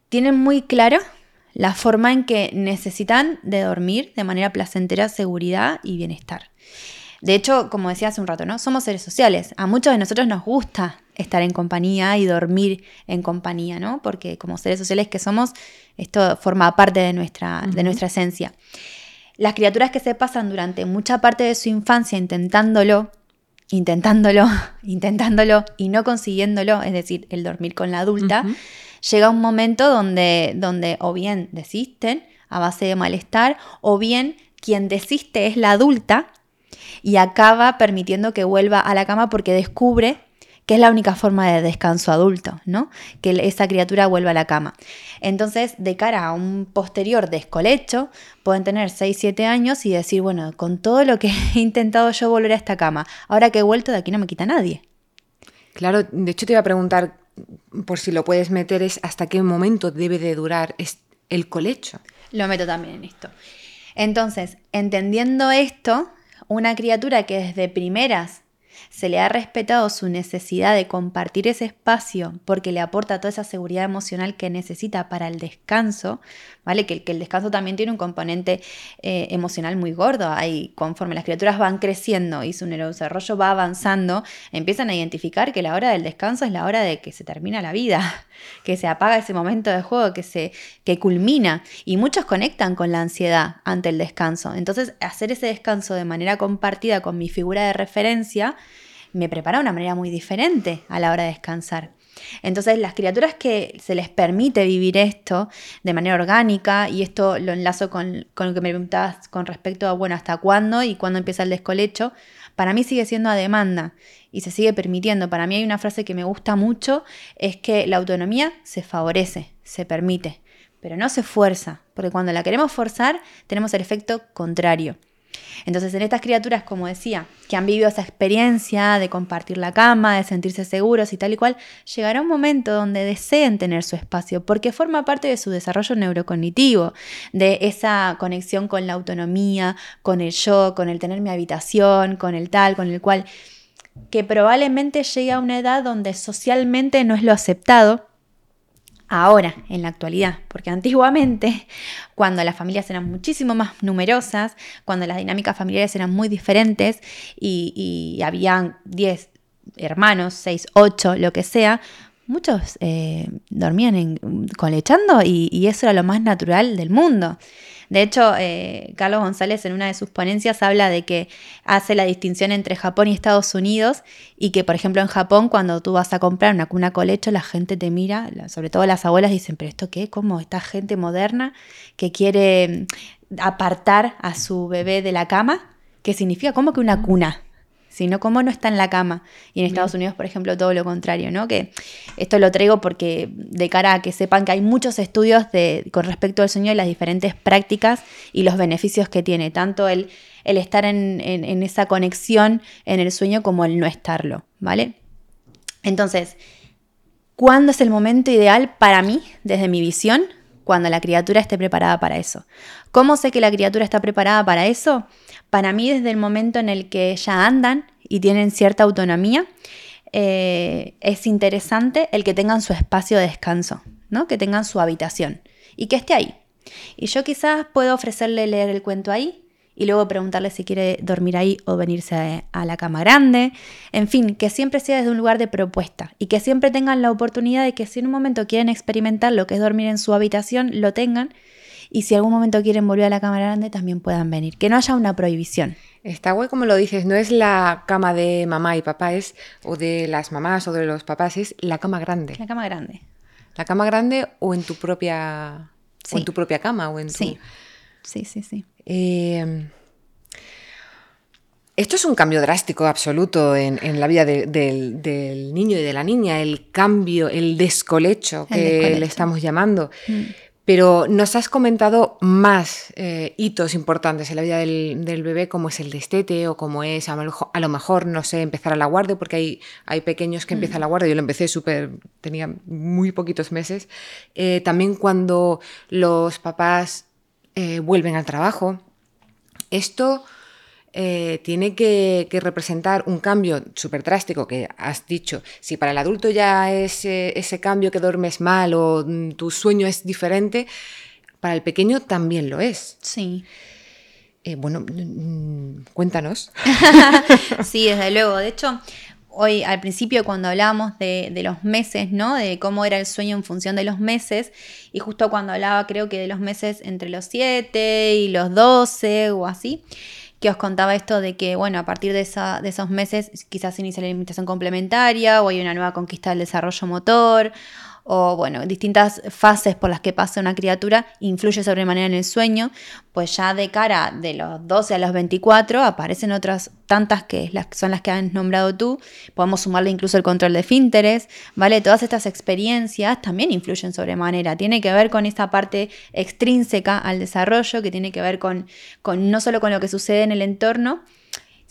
tienen muy clara la forma en que necesitan de dormir de manera placentera, seguridad y bienestar. De hecho, como decía hace un rato, ¿no? Somos seres sociales. A muchos de nosotros nos gusta estar en compañía y dormir en compañía, ¿no? Porque como seres sociales que somos, esto forma parte de nuestra, de nuestra esencia. Las criaturas que se pasan durante mucha parte de su infancia intentándolo, intentándolo, intentándolo y no consiguiéndolo, es decir, el dormir con la adulta, llega un momento donde, donde o bien desisten a base de malestar, o bien quien desiste es la adulta y acaba permitiendo que vuelva a la cama porque descubre que es la única forma de descanso adulto, ¿no? Que esa criatura vuelva a la cama. Entonces, de cara a un posterior descolecho, pueden tener 6, 7 años y decir, bueno, con todo lo que he intentado yo volver a esta cama, ahora que he vuelto de aquí no me quita nadie. Claro, de hecho te iba a preguntar, por si lo puedes meter, es hasta qué momento debe de durar el colecho. Lo meto también en esto. Entonces, entendiendo esto, una criatura que desde primeras se le ha respetado su necesidad de compartir ese espacio porque le aporta toda esa seguridad emocional que necesita para el descanso, ¿vale? Que, el descanso también tiene un componente eh, emocional muy gordo. Ahí, conforme las criaturas van creciendo y su neurodesarrollo va avanzando, empiezan a identificar que la hora del descanso es la hora de que se termina la vida, que se apaga ese momento de juego, que se que culmina. Y muchos conectan con la ansiedad ante el descanso. Entonces, hacer ese descanso de manera compartida con mi figura de referencia me prepara de una manera muy diferente a la hora de descansar. Entonces, las criaturas que se les permite vivir esto de manera orgánica, y esto lo enlazo con, lo que me preguntabas con respecto a, bueno, hasta cuándo y cuándo empieza el descolecho, para mí sigue siendo a demanda y se sigue permitiendo. Para mí hay una frase que me gusta mucho, es que la autonomía se favorece, se permite, pero no se fuerza, porque cuando la queremos forzar tenemos el efecto contrario. Entonces, en estas criaturas, como decía, que han vivido esa experiencia de compartir la cama, de sentirse seguros y tal y cual, llegará un momento donde deseen tener su espacio, porque forma parte de su desarrollo neurocognitivo, de esa conexión con la autonomía, con el yo, con el tener mi habitación, con el tal, con el cual, que probablemente llegue a una edad donde socialmente no es lo aceptado, ahora, en la actualidad, porque antiguamente, cuando las familias eran muchísimo más numerosas, cuando las dinámicas familiares eran muy diferentes y, y habían 10 hermanos, 6, 8, lo que sea, muchos eh, dormían en, colechando y, y, eso era lo más natural del mundo. De hecho, eh, Carlos González en una de sus ponencias habla de que hace la distinción entre Japón y Estados Unidos y que, por ejemplo, en Japón cuando tú vas a comprar una cuna colecho, la gente te mira, sobre todo las abuelas dicen, pero esto qué, ¿cómo? Esta gente moderna que quiere mm, apartar a su bebé de la cama ¿Qué significa? ¿Cómo que una cuna? Sino cómo no está en la cama. Y en Estados Unidos, por ejemplo, todo lo contrario, ¿no? Que esto lo traigo porque de cara a que sepan que hay muchos estudios de, con respecto al sueño y las diferentes prácticas y los beneficios que tiene, tanto el, el estar en, en esa conexión en el sueño como el no estarlo, ¿vale? Entonces, ¿cuándo es el momento ideal para mí, desde mi visión? Cuando la criatura esté preparada para eso. ¿Cómo sé que la criatura está preparada para eso? Para mí, desde el momento en el que ya andan y tienen cierta autonomía, eh, es interesante el que tengan su espacio de descanso, ¿no? que tengan su habitación y que esté ahí. Y yo quizás puedo ofrecerle leer el cuento ahí y luego preguntarle si quiere dormir ahí o venirse a la cama grande. En fin, que siempre sea desde un lugar de propuesta y que siempre tengan la oportunidad de que si en un momento quieren experimentar lo que es dormir en su habitación, lo tengan y si algún momento quieren volver a la cámara grande también puedan venir, que no haya una prohibición. Está guay como lo dices, no es la cama de mamá y papá, es o de las mamás o de los papás, es la cama grande. La cama grande. La cama grande o en tu propia o en tu propia cama o en tu... Sí, sí, sí, sí. Em, esto es un cambio drástico, absoluto, en, la vida del, niño y de la niña, el cambio, el descolecho que le estamos llamando. Mm. Pero nos has comentado más eh, hitos importantes en la vida del, bebé, como es el destete o como es a lo, mejor, no sé, empezar a la guardia, porque hay, hay pequeños que empiezan a la guardia. Yo lo empecé súper, tenía muy poquitos meses. Eh, también cuando los papás eh, vuelven al trabajo. Esto eh, tiene que, representar un cambio súper drástico que has dicho. Si para el adulto ya es eh, ese cambio que duermes mal o mm, tu sueño es diferente, para el pequeño también lo es. Sí. Eh, bueno, mm, mm, cuéntanos. sí, desde luego. De hecho, hoy al principio cuando hablábamos de, de, los meses, ¿no? De cómo era el sueño en función de los meses, y justo cuando hablaba creo que de los meses entre los 7 y los 12 o así, que os contaba esto de que, bueno, a partir de, esa, de esos meses quizás inicia la alimentación complementaria o hay una nueva conquista del desarrollo motor o bueno, distintas fases por las que pasa una criatura influye sobremanera en el sueño, pues ya de cara de los 12 a los 24 aparecen otras tantas que son las que has nombrado tú, podemos sumarle incluso el control de fínteres, ¿vale? Todas estas experiencias también influyen sobremanera, tiene que ver con esa parte extrínseca al desarrollo, que tiene que ver con, con no solo con lo que sucede en el entorno,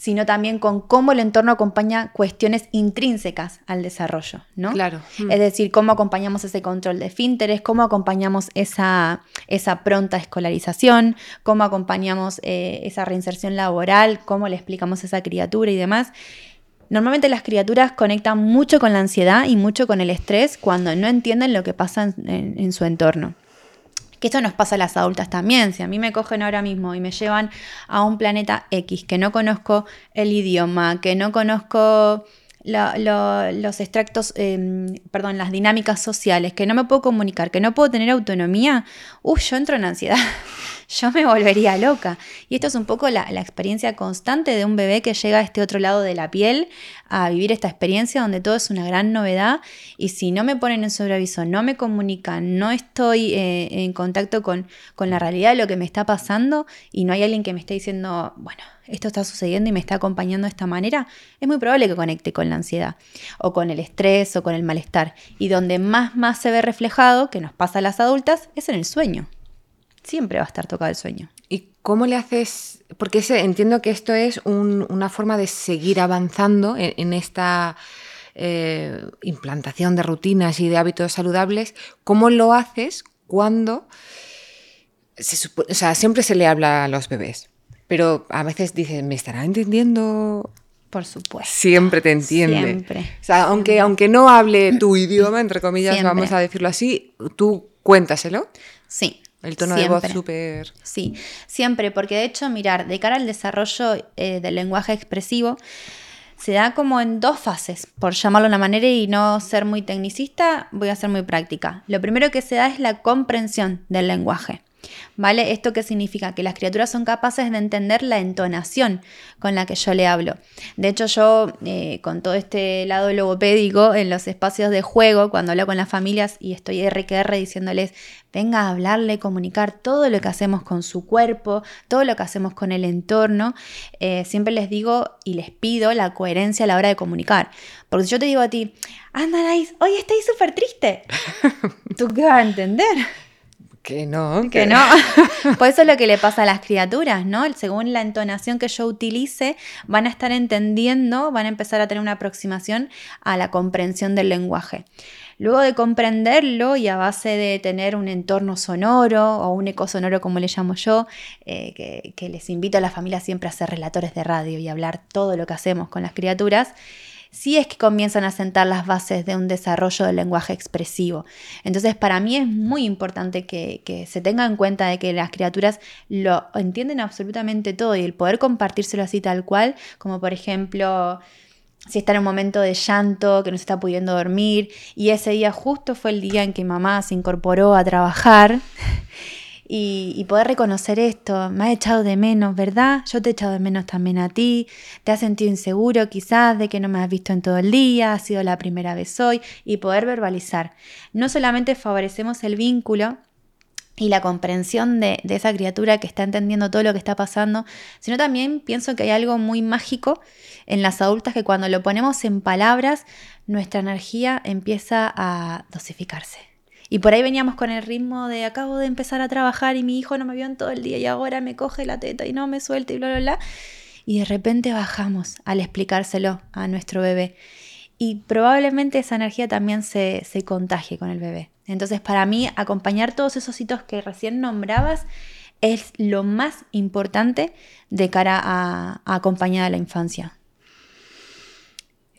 sino también con cómo el entorno acompaña cuestiones intrínsecas al desarrollo, ¿no? Claro. Mm. Es decir, cómo acompañamos ese control de fínteres, cómo acompañamos esa, esa pronta escolarización, cómo acompañamos eh, esa reinserción laboral, cómo le explicamos a esa criatura y demás. Normalmente las criaturas conectan mucho con la ansiedad y mucho con el estrés cuando no entienden lo que pasa en su entorno. Que esto nos pasa a las adultas también. Si a mí me cogen ahora mismo y me llevan a un planeta X, que no conozco el idioma, que no conozco los extractos, em, perdón, las dinámicas sociales, que no me puedo comunicar, que no puedo tener autonomía, uy, yo entro en ansiedad, yo me volvería loca. Y esto es un poco la, experiencia constante de un bebé que llega a este otro lado de la piel a vivir esta experiencia donde todo es una gran novedad y si no me ponen en sobreaviso, no me comunican, no estoy eh, en contacto con, con la realidad de lo que me está pasando y no hay alguien que me esté diciendo, bueno, esto está sucediendo y me está acompañando de esta manera, es muy probable que conecte con la ansiedad o con el estrés o con el malestar. Y donde más más se ve reflejado, que nos pasa a las adultas, es en el sueño. Siempre va a estar tocado el sueño. ¿Y cómo le haces? Porque entiendo que esto es una forma de seguir avanzando en, esta eh, implantación de rutinas y de hábitos saludables. ¿Cómo lo haces cuando... o sea, siempre se le habla a los bebés, pero a veces dicen, ¿me estará entendiendo? Por supuesto. Siempre te entiende. Siempre. O sea, aunque, aunque no hable tu idioma, entre comillas, vamos a decirlo así, tú cuéntaselo. Sí. El tono de voz súper... Sí, siempre, porque de hecho, mirar, de cara al desarrollo eh, del lenguaje expresivo, se da como en dos fases, por llamarlo de una manera y no ser muy tecnicista, voy a ser muy práctica. Lo primero que se da es la comprensión del lenguaje. ¿Vale? ¿Esto qué significa? Que las criaturas son capaces de entender la entonación con la que yo le hablo. De hecho, yo, eh, con todo este lado logopédico, en los espacios de juego, cuando hablo con las familias y estoy RQR diciéndoles, venga a hablarle, comunicar todo lo que hacemos con su cuerpo, todo lo que hacemos con el entorno, eh, siempre les digo y les pido la coherencia a la hora de comunicar. Porque si yo te digo a ti, anda, hoy estoy súper triste, ¿tú qué vas a entender? Que no. Que, no. Pues eso es lo que le pasa a las criaturas, ¿no? Según la entonación que yo utilice, van a estar entendiendo, van a empezar a tener una aproximación a la comprensión del lenguaje. Luego de comprenderlo y a base de tener un entorno sonoro o un eco sonoro como le llamo yo, eh, que, que les invito a la familia siempre a ser relatores de radio y hablar todo lo que hacemos con las criaturas, sí es que comienzan a sentar las bases de un desarrollo del lenguaje expresivo. Entonces, para mí es muy importante que, se tenga en cuenta de que las criaturas lo entienden absolutamente todo y el poder compartírselo así tal cual, como por ejemplo si está en un momento de llanto, que no se está pudiendo dormir, y ese día justo fue el día en que mamá se incorporó a trabajar y, poder reconocer esto, me has echado de menos, ¿verdad? Yo te he echado de menos también a ti, te has sentido inseguro quizás de que no me has visto en todo el día, ha sido la primera vez hoy, y poder verbalizar. No solamente favorecemos el vínculo, y la comprensión de, de, esa criatura que está entendiendo todo lo que está pasando, sino también pienso que hay algo muy mágico en las adultas que cuando lo ponemos en palabras, nuestra energía empieza a dosificarse. Y por ahí veníamos con el ritmo de acabo de empezar a trabajar y mi hijo no me vio en todo el día y ahora me coge la teta y no me suelta y bla, bla, bla. Y de repente bajamos al explicárselo a nuestro bebé. Y probablemente esa energía también se, contagie con el bebé. Entonces, para mí, acompañar todos esos hitos que recién nombrabas es lo más importante de cara a, acompañar a la infancia.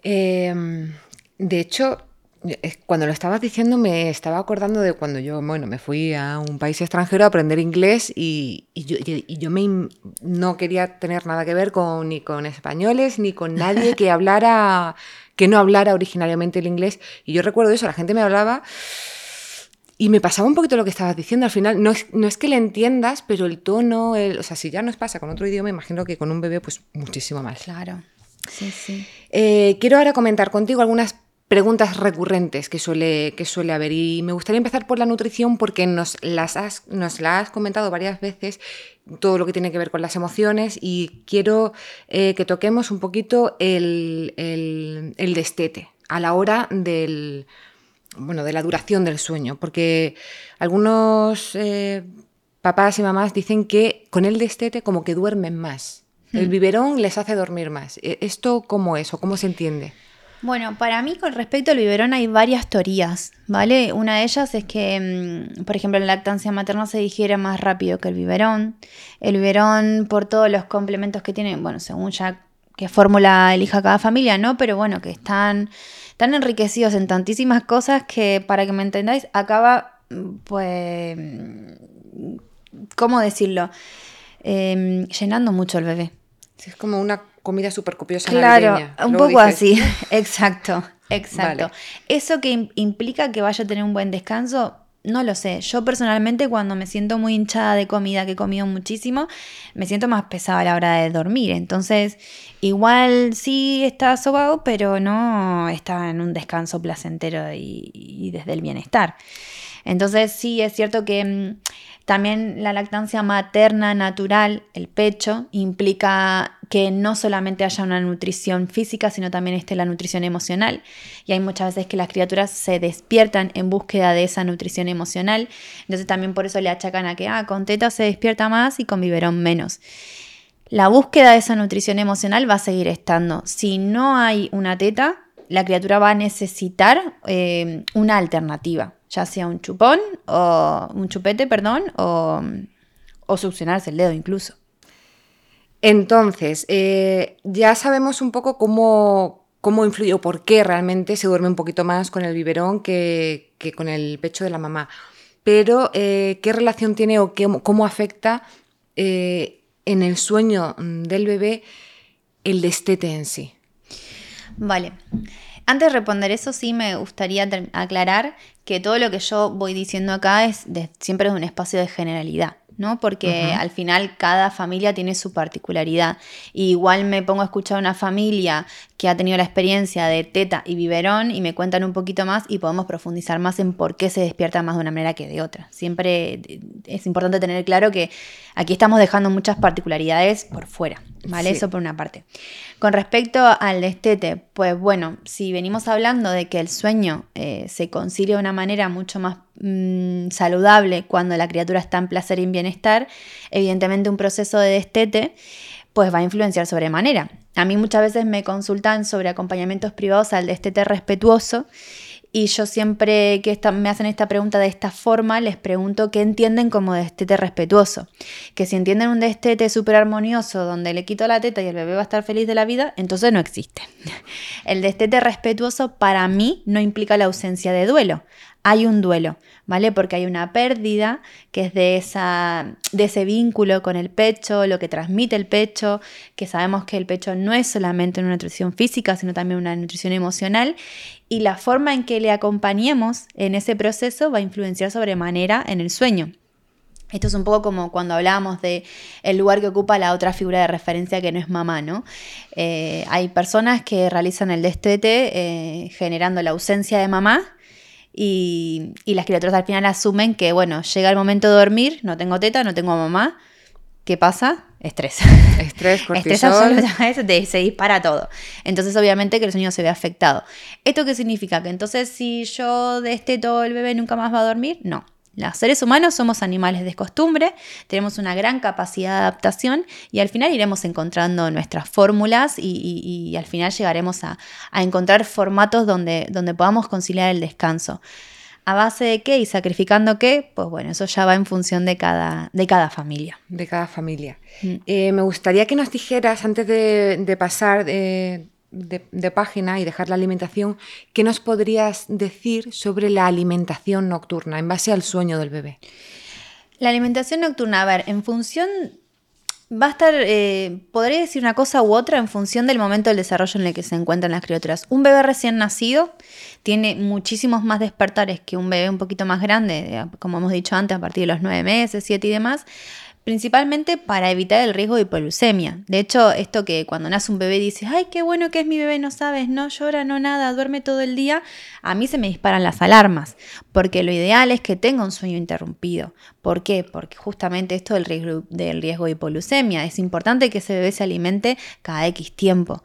Em, de hecho, cuando lo estabas diciendo me estaba acordando de cuando yo, bueno, me fui a un país extranjero a aprender inglés y, yo, me, no quería tener nada que ver con, ni con españoles ni con nadie que hablara, que no hablara originariamente el inglés. Y yo recuerdo eso, la gente me hablaba y me pasaba un poquito lo que estabas diciendo. Al final, no es, no es que le entiendas, pero el tono, el, o sea, si ya nos pasa con otro idioma, imagino que con un bebé, pues muchísimo más. Claro. Sí, sí. Eh, quiero ahora comentar contigo algunas preguntas recurrentes que suele, que suele haber. Y me gustaría empezar por la nutrición porque nos las has, nos la has comentado varias veces, todo lo que tiene que ver con las emociones y quiero eh, que toquemos un poquito el, el, destete a la hora del, bueno, de la duración del sueño, porque algunos eh, papás y mamás dicen que con el destete como que duermen más. El hmm. biberón les hace dormir más. ¿E-, ¿Esto cómo es o cómo se entiende? Bueno, para mí con respecto al biberón hay varias teorías, ¿vale? Una de ellas es que, mm, por ejemplo, la lactancia materna se digiere más rápido que el biberón. El biberón, por todos los complementos que tiene, bueno, según ya qué fórmula elija cada familia, ¿no? Pero bueno, que están tan enriquecidos en tantísimas cosas que, para que me entendáis, acaba, mm, pues, mm, ¿cómo decirlo? Em, llenando mucho el bebé. es como una comida súper copiosa. Claro, un poco así, exacto, exacto. Eso que implica que vaya a tener un buen descanso, no lo sé. Yo personalmente cuando me siento muy hinchada de comida, que he comido muchísimo, me siento más pesada a la hora de dormir. Entonces, igual sí está sobado, pero no está en un descanso placentero y desde el bienestar. Entonces sí es cierto que mm, también la lactancia materna natural, el pecho, implica que no solamente haya una nutrición física, sino también esté la nutrición emocional. Y hay muchas veces que las criaturas se despiertan en búsqueda de esa nutrición emocional. Entonces también por eso le achacan a que ah, con teta se despierta más y con biberón menos. La búsqueda de esa nutrición emocional va a seguir estando. Si no hay una teta, la criatura va a necesitar eh, una alternativa ya sea un chupón o un chupete, perdón, o, succionarse el dedo incluso. Entonces, eh, ya sabemos un poco cómo, cómo influye o por qué realmente se duerme un poquito más con el biberón que, con el pecho de la mamá. Pero, eh, ¿qué relación tiene o qué, cómo afecta eh, en el sueño del bebé el destete en sí? Vale. Antes de responder eso, sí me gustaría aclarar que todo lo que yo voy diciendo acá es siempre es un espacio de generalidad, ¿no? Porque al final cada familia tiene su particularidad. igual me pongo a escuchar a una familia que ha tenido la experiencia de teta y biberón y me cuentan un poquito más y podemos profundizar más en por qué se despierta más de una manera que de otra. Siempre es importante tener claro que aquí estamos dejando muchas particularidades por fuera, ¿vale? Eso por una parte. Con respecto al destete, pues bueno, si venimos hablando de que el sueño eh, se concilia de una manera mucho más mm, saludable cuando la criatura está en placer y en bienestar, evidentemente un proceso de destete pues va a influenciar sobremanera. A mí muchas veces me consultan sobre acompañamientos privados al destete respetuoso y yo siempre que me hacen esta pregunta de esta forma, les pregunto qué entienden como destete respetuoso. Que si entienden un destete súper armonioso donde le quito la teta y el bebé va a estar feliz de la vida, entonces no existe. El destete respetuoso para mí no implica la ausencia de duelo hay un duelo, ¿vale? Porque hay una pérdida que es de, esa, de ese vínculo con el pecho, lo que transmite el pecho, que sabemos que el pecho no es solamente una nutrición física, sino también una nutrición emocional, y la forma en que le acompañemos en ese proceso va a influenciar sobremanera en el sueño. Esto es un poco como cuando hablábamos de el lugar que ocupa la otra figura de referencia que no es mamá, ¿no? Eh, hay personas que realizan el destete eh, generando la ausencia de mamá y, las criaturas al final asumen que, bueno, llega el momento de dormir, no tengo teta, no tengo mamá. ¿Qué pasa? Estrés. Estrés, cortisol. Estrés se dispara todo. Entonces, obviamente que el sueño se ve afectado. ¿Esto qué significa? Que entonces si yo todo el bebé nunca más va a dormir? No. Los seres humanos somos animales de costumbre, tenemos una gran capacidad de adaptación y al final iremos encontrando nuestras fórmulas y, al final llegaremos a, encontrar formatos donde, donde podamos conciliar el descanso. ¿A base de qué y sacrificando qué? Pues bueno, eso ya va en función de cada, de cada familia. De cada familia. Mm. Eh, me gustaría que nos dijeras, antes de, pasar eh, de, página y dejar la alimentación, ¿qué nos podrías decir sobre la alimentación nocturna en base al sueño del bebé? La alimentación nocturna, a ver, en función, va a estar, eh, podría decir una cosa u otra en función del momento del desarrollo en el que se encuentran las criaturas. Un bebé recién nacido tiene muchísimos más despertares que un bebé un poquito más grande, como hemos dicho antes, a partir de los nueve meses, siete y demás, principalmente para evitar el riesgo de hipoglucemia. De hecho, esto que cuando nace un bebé dices, ay, qué bueno que es mi bebé, no sabes, no llora, no nada, duerme todo el día, a mí se me disparan las alarmas, porque lo ideal es que tenga un sueño interrumpido. ¿Por qué? Porque justamente esto del riesgo, del riesgo de hipoglucemia, es importante que ese bebé se alimente cada X tiempo.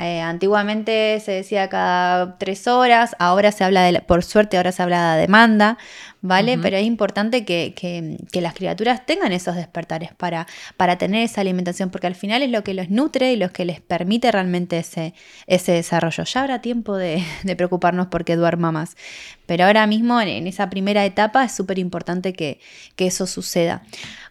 Eh, antiguamente se decía cada tres horas, ahora se habla de, por suerte ahora se habla de demanda, ¿vale? Pero es importante que, las criaturas tengan esos despertares para, para tener esa alimentación, porque al final es lo que los nutre y lo que les permite realmente ese, ese desarrollo. Ya habrá tiempo de, preocuparnos porque duerma más, pero ahora mismo en, esa primera etapa es súper importante que, que eso suceda.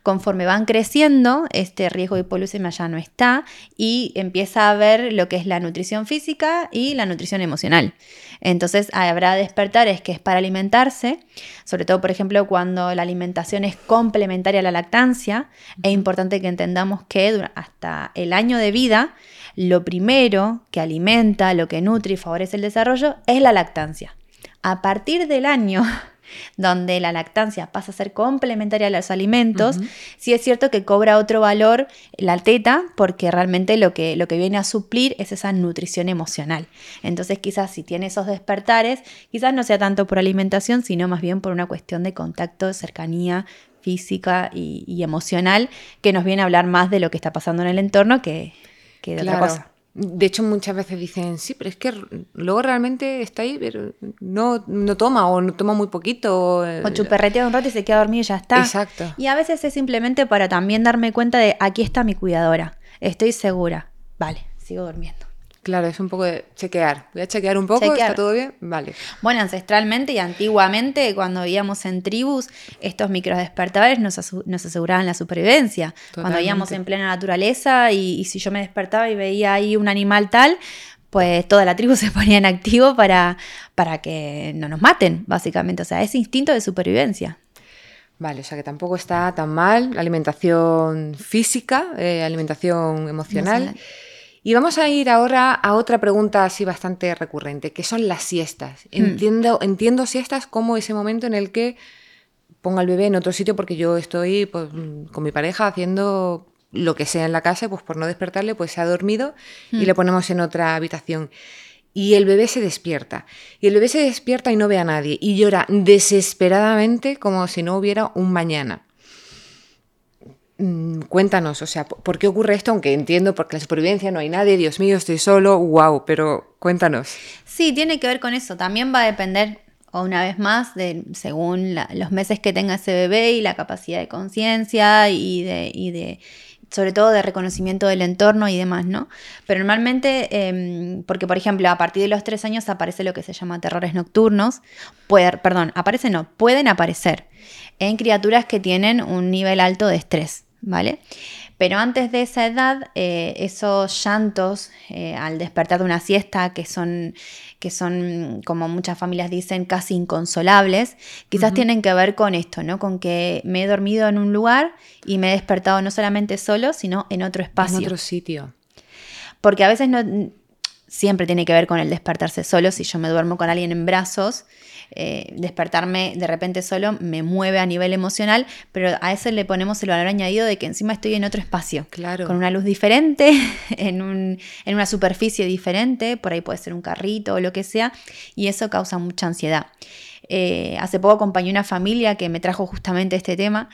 Conforme van creciendo, este riesgo de hipoglucemia ya no está y empieza a haber lo que es la nutrición física y la nutrición emocional. Entonces habrá despertares que es para alimentarse, sobre todo por ejemplo cuando la alimentación es complementaria a la lactancia, es importante que entendamos que hasta el año de vida lo primero que alimenta, lo que nutre y favorece el desarrollo es la lactancia. A partir del año donde la lactancia pasa a ser complementaria a los alimentos, sí es cierto que cobra otro valor la teta porque realmente lo que, lo que viene a suplir es esa nutrición emocional. Entonces quizás si tiene esos despertares, quizás no sea tanto por alimentación, sino más bien por una cuestión de contacto, de cercanía física y, emocional que nos viene a hablar más de lo que está pasando en el entorno que, de otra cosa. De hecho, muchas veces dicen, sí, pero es que luego realmente está ahí, pero no, no toma o no toma muy poquito. O, eh, chuperretea un rato y se queda dormido y ya está. Exacto. Y a veces es simplemente para también darme cuenta de, aquí está mi cuidadora, estoy segura. Vale, sigo durmiendo. Claro, es un poco de chequear. Voy a chequear un poco, ¿está todo bien? Vale. Bueno, ancestralmente y antiguamente, cuando vivíamos en tribus, estos microdespertadores nos, nos aseguraban la supervivencia. Cuando vivíamos en plena naturaleza y, si yo me despertaba y veía ahí un animal tal, pues toda la tribu se ponía en activo para, para que no nos maten, básicamente. O sea, ese instinto de supervivencia. Vale, o sea que tampoco está tan mal. Alimentación física, eh, alimentación emocional. Y vamos a ir ahora a otra pregunta así bastante recurrente, que son las siestas. Hmm. Entiendo, entiendo siestas como ese momento en el que pongo al bebé en otro sitio porque yo estoy pues, con mi pareja haciendo lo que sea en la casa, pues por no despertarle, pues se ha dormido y mm. le ponemos en otra habitación. Y el bebé se despierta. Y el bebé se despierta y no ve a nadie. Y llora desesperadamente como si no hubiera un mañana. Mm, cuéntanos, o sea, ¿por qué ocurre esto? Aunque entiendo, porque la supervivencia no hay nadie, Dios mío, estoy solo, wow, pero cuéntanos. Sí, tiene que ver con eso. También va a depender, una vez más, de, según los meses que tenga ese bebé y la capacidad de conciencia y de, y de sobre todo de reconocimiento del entorno y demás, ¿no? Pero normalmente, em, porque por ejemplo, a partir de los tres años aparece lo que se llama terrores nocturnos, puede, perdón, aparece no, pueden aparecer en criaturas que tienen un nivel alto de estrés, ¿vale? Pero antes de esa edad, eh, esos llantos eh, al despertar de una siesta, que son, que son, como muchas familias dicen, casi inconsolables, quizás tienen que ver con esto, ¿no? Con que me he dormido en un lugar y me he despertado no solamente solo, sino en otro espacio. En otro sitio. Porque a veces no, siempre tiene que ver con el despertarse solo. Si yo me duermo con alguien en brazos, eh, despertarme de repente solo me mueve a nivel emocional, pero a eso le ponemos el valor añadido de que encima estoy en otro espacio, claro. con una luz diferente, en, en una superficie diferente, por ahí puede ser un carrito o lo que sea, y eso causa mucha ansiedad. Eh, hace poco acompañé una familia que me trajo justamente este tema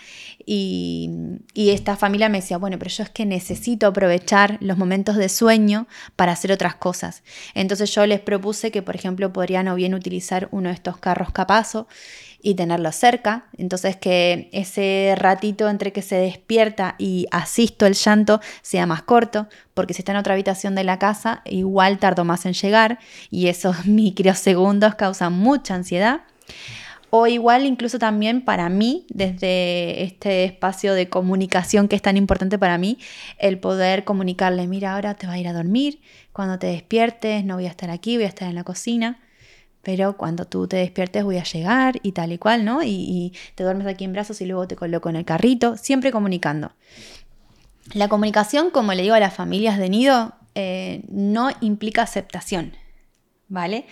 y, esta familia me decía, bueno, pero yo es que necesito aprovechar los momentos de sueño para hacer otras cosas. Entonces yo les propuse que, por ejemplo, podrían o bien utilizar uno de estos carros capazo y tenerlo cerca. Entonces que ese ratito entre que se despierta y asisto el llanto sea más corto, porque si está en otra habitación de la casa, igual tardo más en llegar y esos microsegundos causan mucha ansiedad. O igual incluso también para mí, desde este espacio de comunicación que es tan importante para mí, el poder comunicarle, mira, ahora te va a ir a dormir, cuando te despiertes no voy a estar aquí, voy a estar en la cocina, pero cuando tú te despiertes voy a llegar y tal y cual, ¿no? Y, te duermes aquí en brazos y luego te coloco en el carrito, siempre comunicando. La comunicación, como le digo a las familias de nido, eh, no implica aceptación, ¿vale?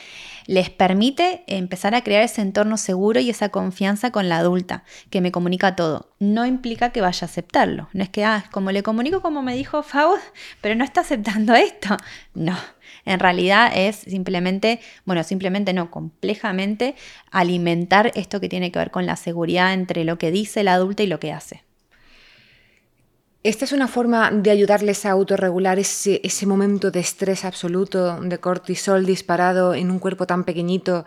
Les permite empezar a crear ese entorno seguro y esa confianza con la adulta, que me comunica todo. No implica que vaya a aceptarlo. No es que, ah, como le comunico como me dijo Faust, pero no está aceptando esto. No, en realidad es simplemente, bueno, simplemente no, complejamente alimentar esto que tiene que ver con la seguridad entre lo que dice la adulta y lo que hace. ¿Esta es una forma de ayudarles a autorregular ese, ese momento de estrés absoluto, de cortisol disparado en un cuerpo tan pequeñito?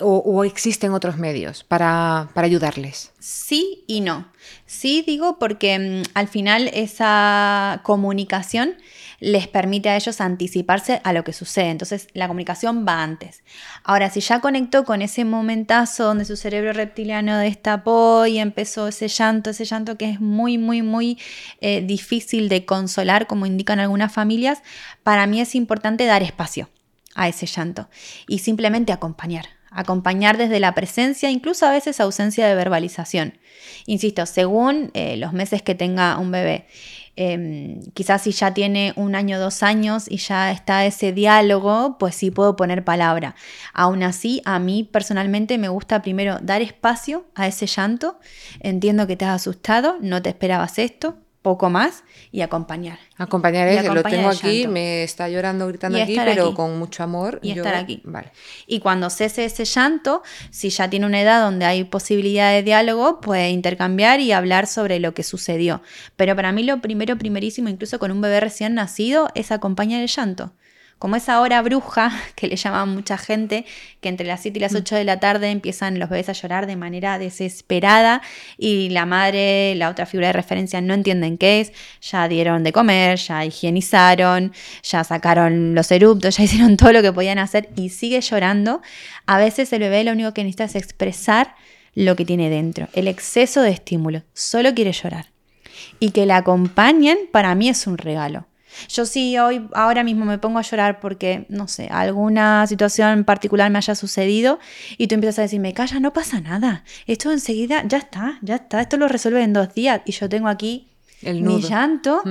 O, existen otros medios para, ayudarles? Sí y no. Sí digo porque mm, al final esa comunicación les permite a ellos anticiparse a lo que sucede. Entonces la comunicación va antes. Ahora, si ya conectó con ese momentazo donde su cerebro reptiliano destapó y empezó ese llanto, ese llanto que es muy, muy, muy eh, difícil de consolar, como indican algunas familias, para mí es importante dar espacio a ese llanto y simplemente acompañar acompañar desde la presencia, incluso a veces ausencia de verbalización. Insisto, según eh, los meses que tenga un bebé. Em, quizás si ya tiene un año, dos años y ya está ese diálogo, pues sí puedo poner palabra. Aún así, a mí personalmente me gusta primero dar espacio a ese llanto. Entiendo que te has asustado, no te esperabas esto, poco más y acompañar. Acompañar es, lo tengo aquí, me está llorando, gritando aquí, pero con mucho amor. Y estar aquí. Vale. Y cuando cese ese llanto, si ya tiene una edad donde hay posibilidad de diálogo, puede intercambiar y hablar sobre lo que sucedió. Pero para mí lo primero, primerísimo, incluso con un bebé recién nacido, es acompañar el llanto como esa hora bruja que le llama mucha gente, que entre las 7 y las 8 mm. de la tarde empiezan los bebés a llorar de manera desesperada y la madre, la otra figura de referencia, no entienden qué es, ya dieron de comer, ya higienizaron, ya sacaron los eruptos, ya hicieron todo lo que podían hacer y sigue llorando. A veces el bebé lo único que necesita es expresar lo que tiene dentro, el exceso de estímulo, solo quiere llorar. Y que la acompañen para mí es un regalo. Yo sí hoy, ahora mismo me pongo a llorar porque, no sé, alguna situación en particular me haya sucedido y tú empiezas a decirme, calla, no pasa nada. Esto enseguida, ya está, ya está, esto lo resuelve en dos días. Y yo tengo aquí El mi llanto.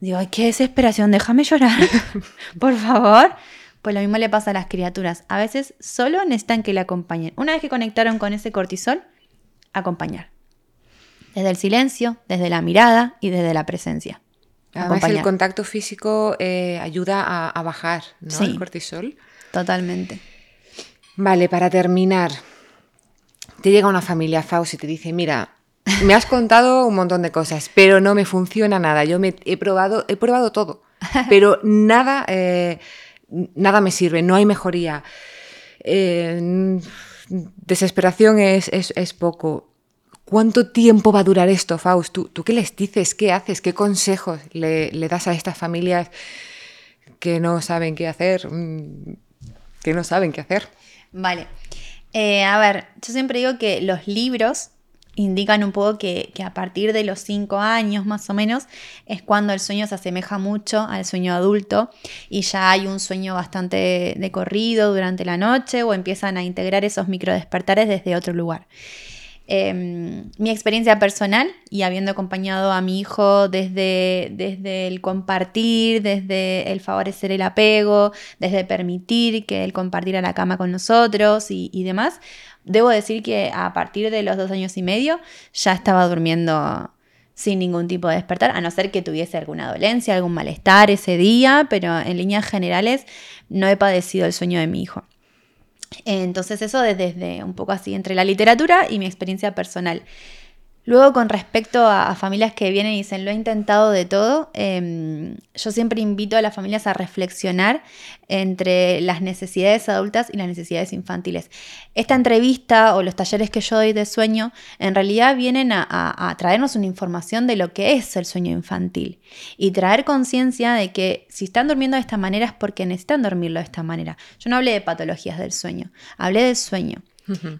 Digo, ay, qué desesperación, déjame llorar, por favor. Pues lo mismo le pasa a las criaturas. A veces solo necesitan que le acompañen. Una vez que conectaron con ese cortisol, acompañar. Desde el silencio, desde la mirada y desde la presencia. Además, el contacto físico eh, ayuda a, bajar ¿no? el cortisol. Totalmente. Vale, para terminar, te llega una familia Faust y te dice, mira, me has contado un montón de cosas, pero no me funciona nada. Yo me he probado, he probado todo, pero nada, eh, nada me sirve, no hay mejoría. Eh, desesperación es, poco. ¿Cuánto tiempo va a durar esto, Faust? ¿Tú, qué les dices? ¿Qué haces? ¿Qué consejos le, das a estas familias que no saben qué hacer? Mm, que no saben qué hacer. Vale. Eh, a ver, yo siempre digo que los libros indican un poco que, a partir de los 5 años más o menos es cuando el sueño se asemeja mucho al sueño adulto y ya hay un sueño bastante de corrido durante la noche o empiezan a integrar esos microdespertares desde otro lugar. Em, mi experiencia personal y habiendo acompañado a mi hijo desde, desde el compartir, desde el favorecer el apego, desde permitir que él compartiera la cama con nosotros y, demás, debo decir que a partir de los dos años y medio ya estaba durmiendo sin ningún tipo de despertar, a no ser que tuviese alguna dolencia, algún malestar ese día, pero en líneas generales no he padecido el sueño de mi hijo. Entonces eso desde un poco así entre la literatura y mi experiencia personal. Luego, con respecto a, familias que vienen y dicen, lo he intentado de todo, em, yo siempre invito a las familias a reflexionar entre las necesidades adultas y las necesidades infantiles. Esta entrevista o los talleres que yo doy de sueño, en realidad vienen a, a traernos una información de lo que es el sueño infantil y traer conciencia de que si están durmiendo de esta manera es porque necesitan dormirlo de esta manera. Yo no hablé de patologías del sueño, hablé del sueño.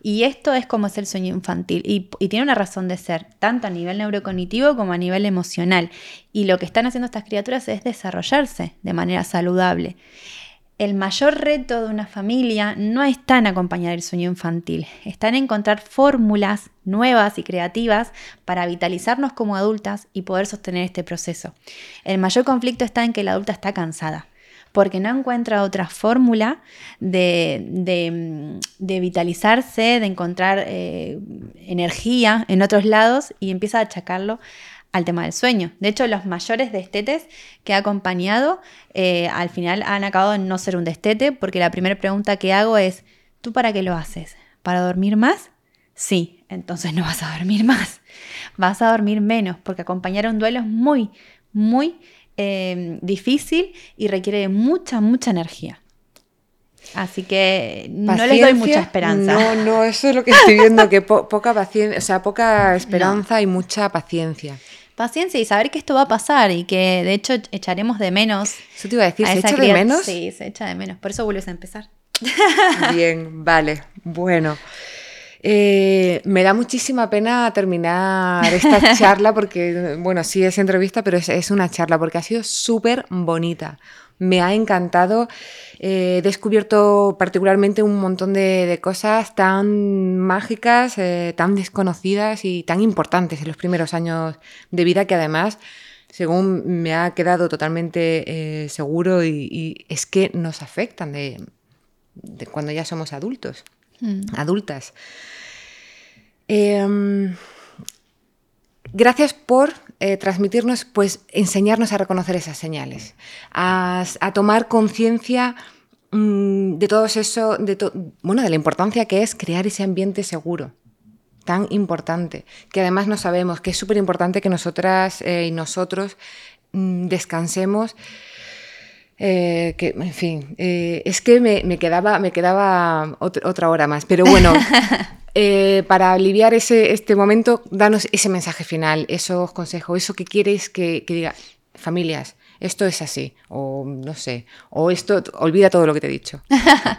Y esto es como es el sueño infantil y, tiene una razón de ser, tanto a nivel neurocognitivo como a nivel emocional. Y lo que están haciendo estas criaturas es desarrollarse de manera saludable. El mayor reto de una familia no está en acompañar el sueño infantil, está en encontrar fórmulas nuevas y creativas para vitalizarnos como adultas y poder sostener este proceso. El mayor conflicto está en que la adulta está cansada porque no encuentra otra fórmula de, vitalizarse, de encontrar eh, energía en otros lados y empieza a achacarlo al tema del sueño. De hecho, los mayores destetes que he acompañado eh, al final han acabado en no ser un destete porque la primera pregunta que hago es, ¿tú para qué lo haces? ¿Para dormir más? Sí, entonces no vas a dormir más, vas a dormir menos porque acompañar un duelo es muy, muy Em, difícil y requiere mucha, mucha energía. Así que no les doy mucha esperanza. No, no, eso es lo que estoy viendo, que poca paciencia, o sea, poca esperanza y mucha paciencia. Paciencia y saber que esto va a pasar y que de hecho echaremos de menos. Eso te iba a decir, ¿se echa de menos? Sí, se echa de menos. Por eso vuelves a empezar. Bien, vale. Bueno. Eh, me da muchísima pena terminar esta charla porque, bueno, sí es entrevista, pero es, una charla porque ha sido súper bonita. Me ha encantado. he descubierto particularmente un montón de, cosas tan mágicas, eh, tan desconocidas y tan importantes en los primeros años de vida que además según me ha quedado totalmente eh, seguro y, es que nos afectan de, cuando ya somos adultos, mm. adultas. Em, gracias por eh, transmitirnos, pues enseñarnos a reconocer esas señales, a, tomar conciencia mm, de todo eso, de bueno, de la importancia que es crear ese ambiente seguro tan importante, que además no sabemos, que es súper importante que nosotras eh, y nosotros mm, descansemos. Eh, que, en fin, es que me, quedaba, me quedaba otra hora más, pero bueno, Eh, para aliviar ese, este momento, danos ese mensaje final, esos consejos, eso que quieres que, diga, familias, esto es así, o no sé, o esto, olvida todo lo que te he dicho.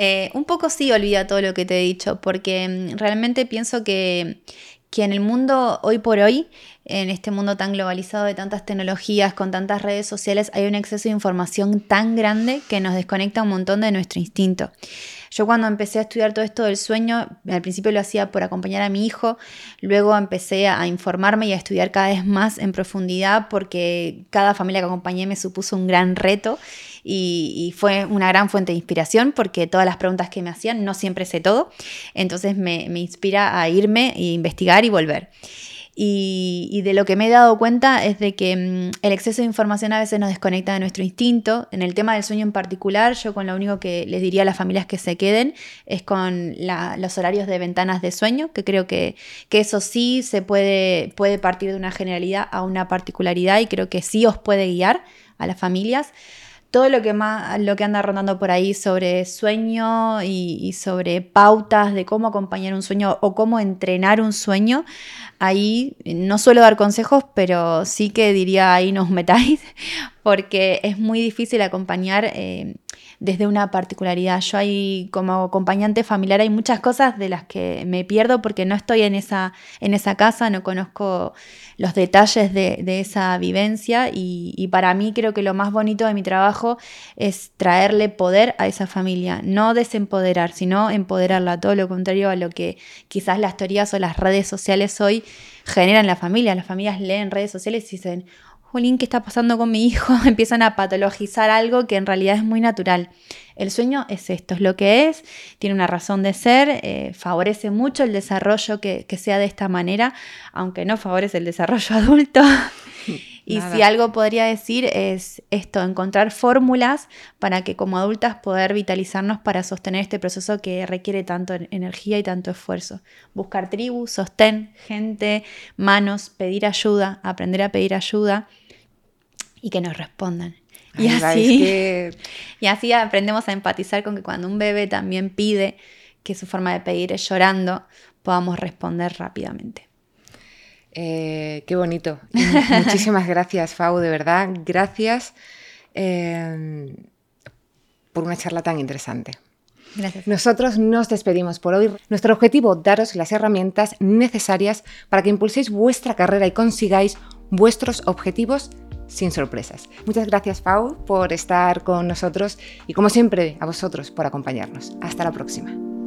Eh, un poco sí olvida todo lo que te he dicho, porque mm, realmente pienso que, que en el mundo hoy por hoy, en este mundo tan globalizado de tantas tecnologías, con tantas redes sociales, hay un exceso de información tan grande que nos desconecta un montón de nuestro instinto. Yo cuando empecé a estudiar todo esto del sueño, al principio lo hacía por acompañar a mi hijo, luego empecé a informarme y a estudiar cada vez más en profundidad porque cada familia que acompañé me supuso un gran reto y, fue una gran fuente de inspiración porque todas las preguntas que me hacían no siempre sé todo, entonces me, me inspira a irme e investigar y volver. Y, de lo que me he dado cuenta es de que mm, el exceso de información a veces nos desconecta de nuestro instinto. En el tema del sueño en particular, yo con lo único que les diría a las familias que se queden es con los horarios de ventanas de sueño, que creo que, que eso sí se puede, puede partir de una generalidad a una particularidad y creo que sí os puede guiar a las familias todo lo que, más, lo que anda rondando por ahí sobre sueño y, sobre pautas de cómo acompañar un sueño o cómo entrenar un sueño, ahí no suelo dar consejos, pero sí que diría ahí nos metáis, porque es muy difícil acompañar eh, desde una particularidad. Yo ahí como acompañante familiar hay muchas cosas de las que me pierdo porque no estoy en esa, en esa casa, no conozco los detalles de, esa vivencia y, para mí creo que lo más bonito de mi trabajo es traerle poder a esa familia, no desempoderar, sino empoderarla, todo lo contrario a lo que quizás las teorías o las redes sociales hoy generan en la familia. Las familias leen redes sociales y dicen, Jolín, ¿qué está pasando con mi hijo? Empiezan a patologizar algo que en realidad es muy natural. El sueño es esto, es lo que es, tiene una razón de ser, eh, favorece mucho el desarrollo que, sea de esta manera, aunque no favorece el desarrollo adulto. y si algo podría decir es esto, encontrar fórmulas para que como adultas poder vitalizarnos para sostener este proceso que requiere tanto energía y tanto esfuerzo. Buscar tribu, sostén, gente, manos, pedir ayuda, aprender a pedir ayuda y que nos respondan. Y así, y así aprendemos a empatizar con que cuando un bebé también pide que su forma de pedir es llorando, podamos responder rápidamente. Eh, qué bonito. Muchísimas gracias, Fau, de verdad. Gracias eh, por una charla tan interesante. Gracias. Nosotros nos despedimos por hoy. Nuestro objetivo, daros las herramientas necesarias para que impulséis vuestra carrera y consigáis vuestros objetivos sin sorpresas. Muchas gracias, Pau, por estar con nosotros y como siempre a vosotros por acompañarnos. Hasta la próxima.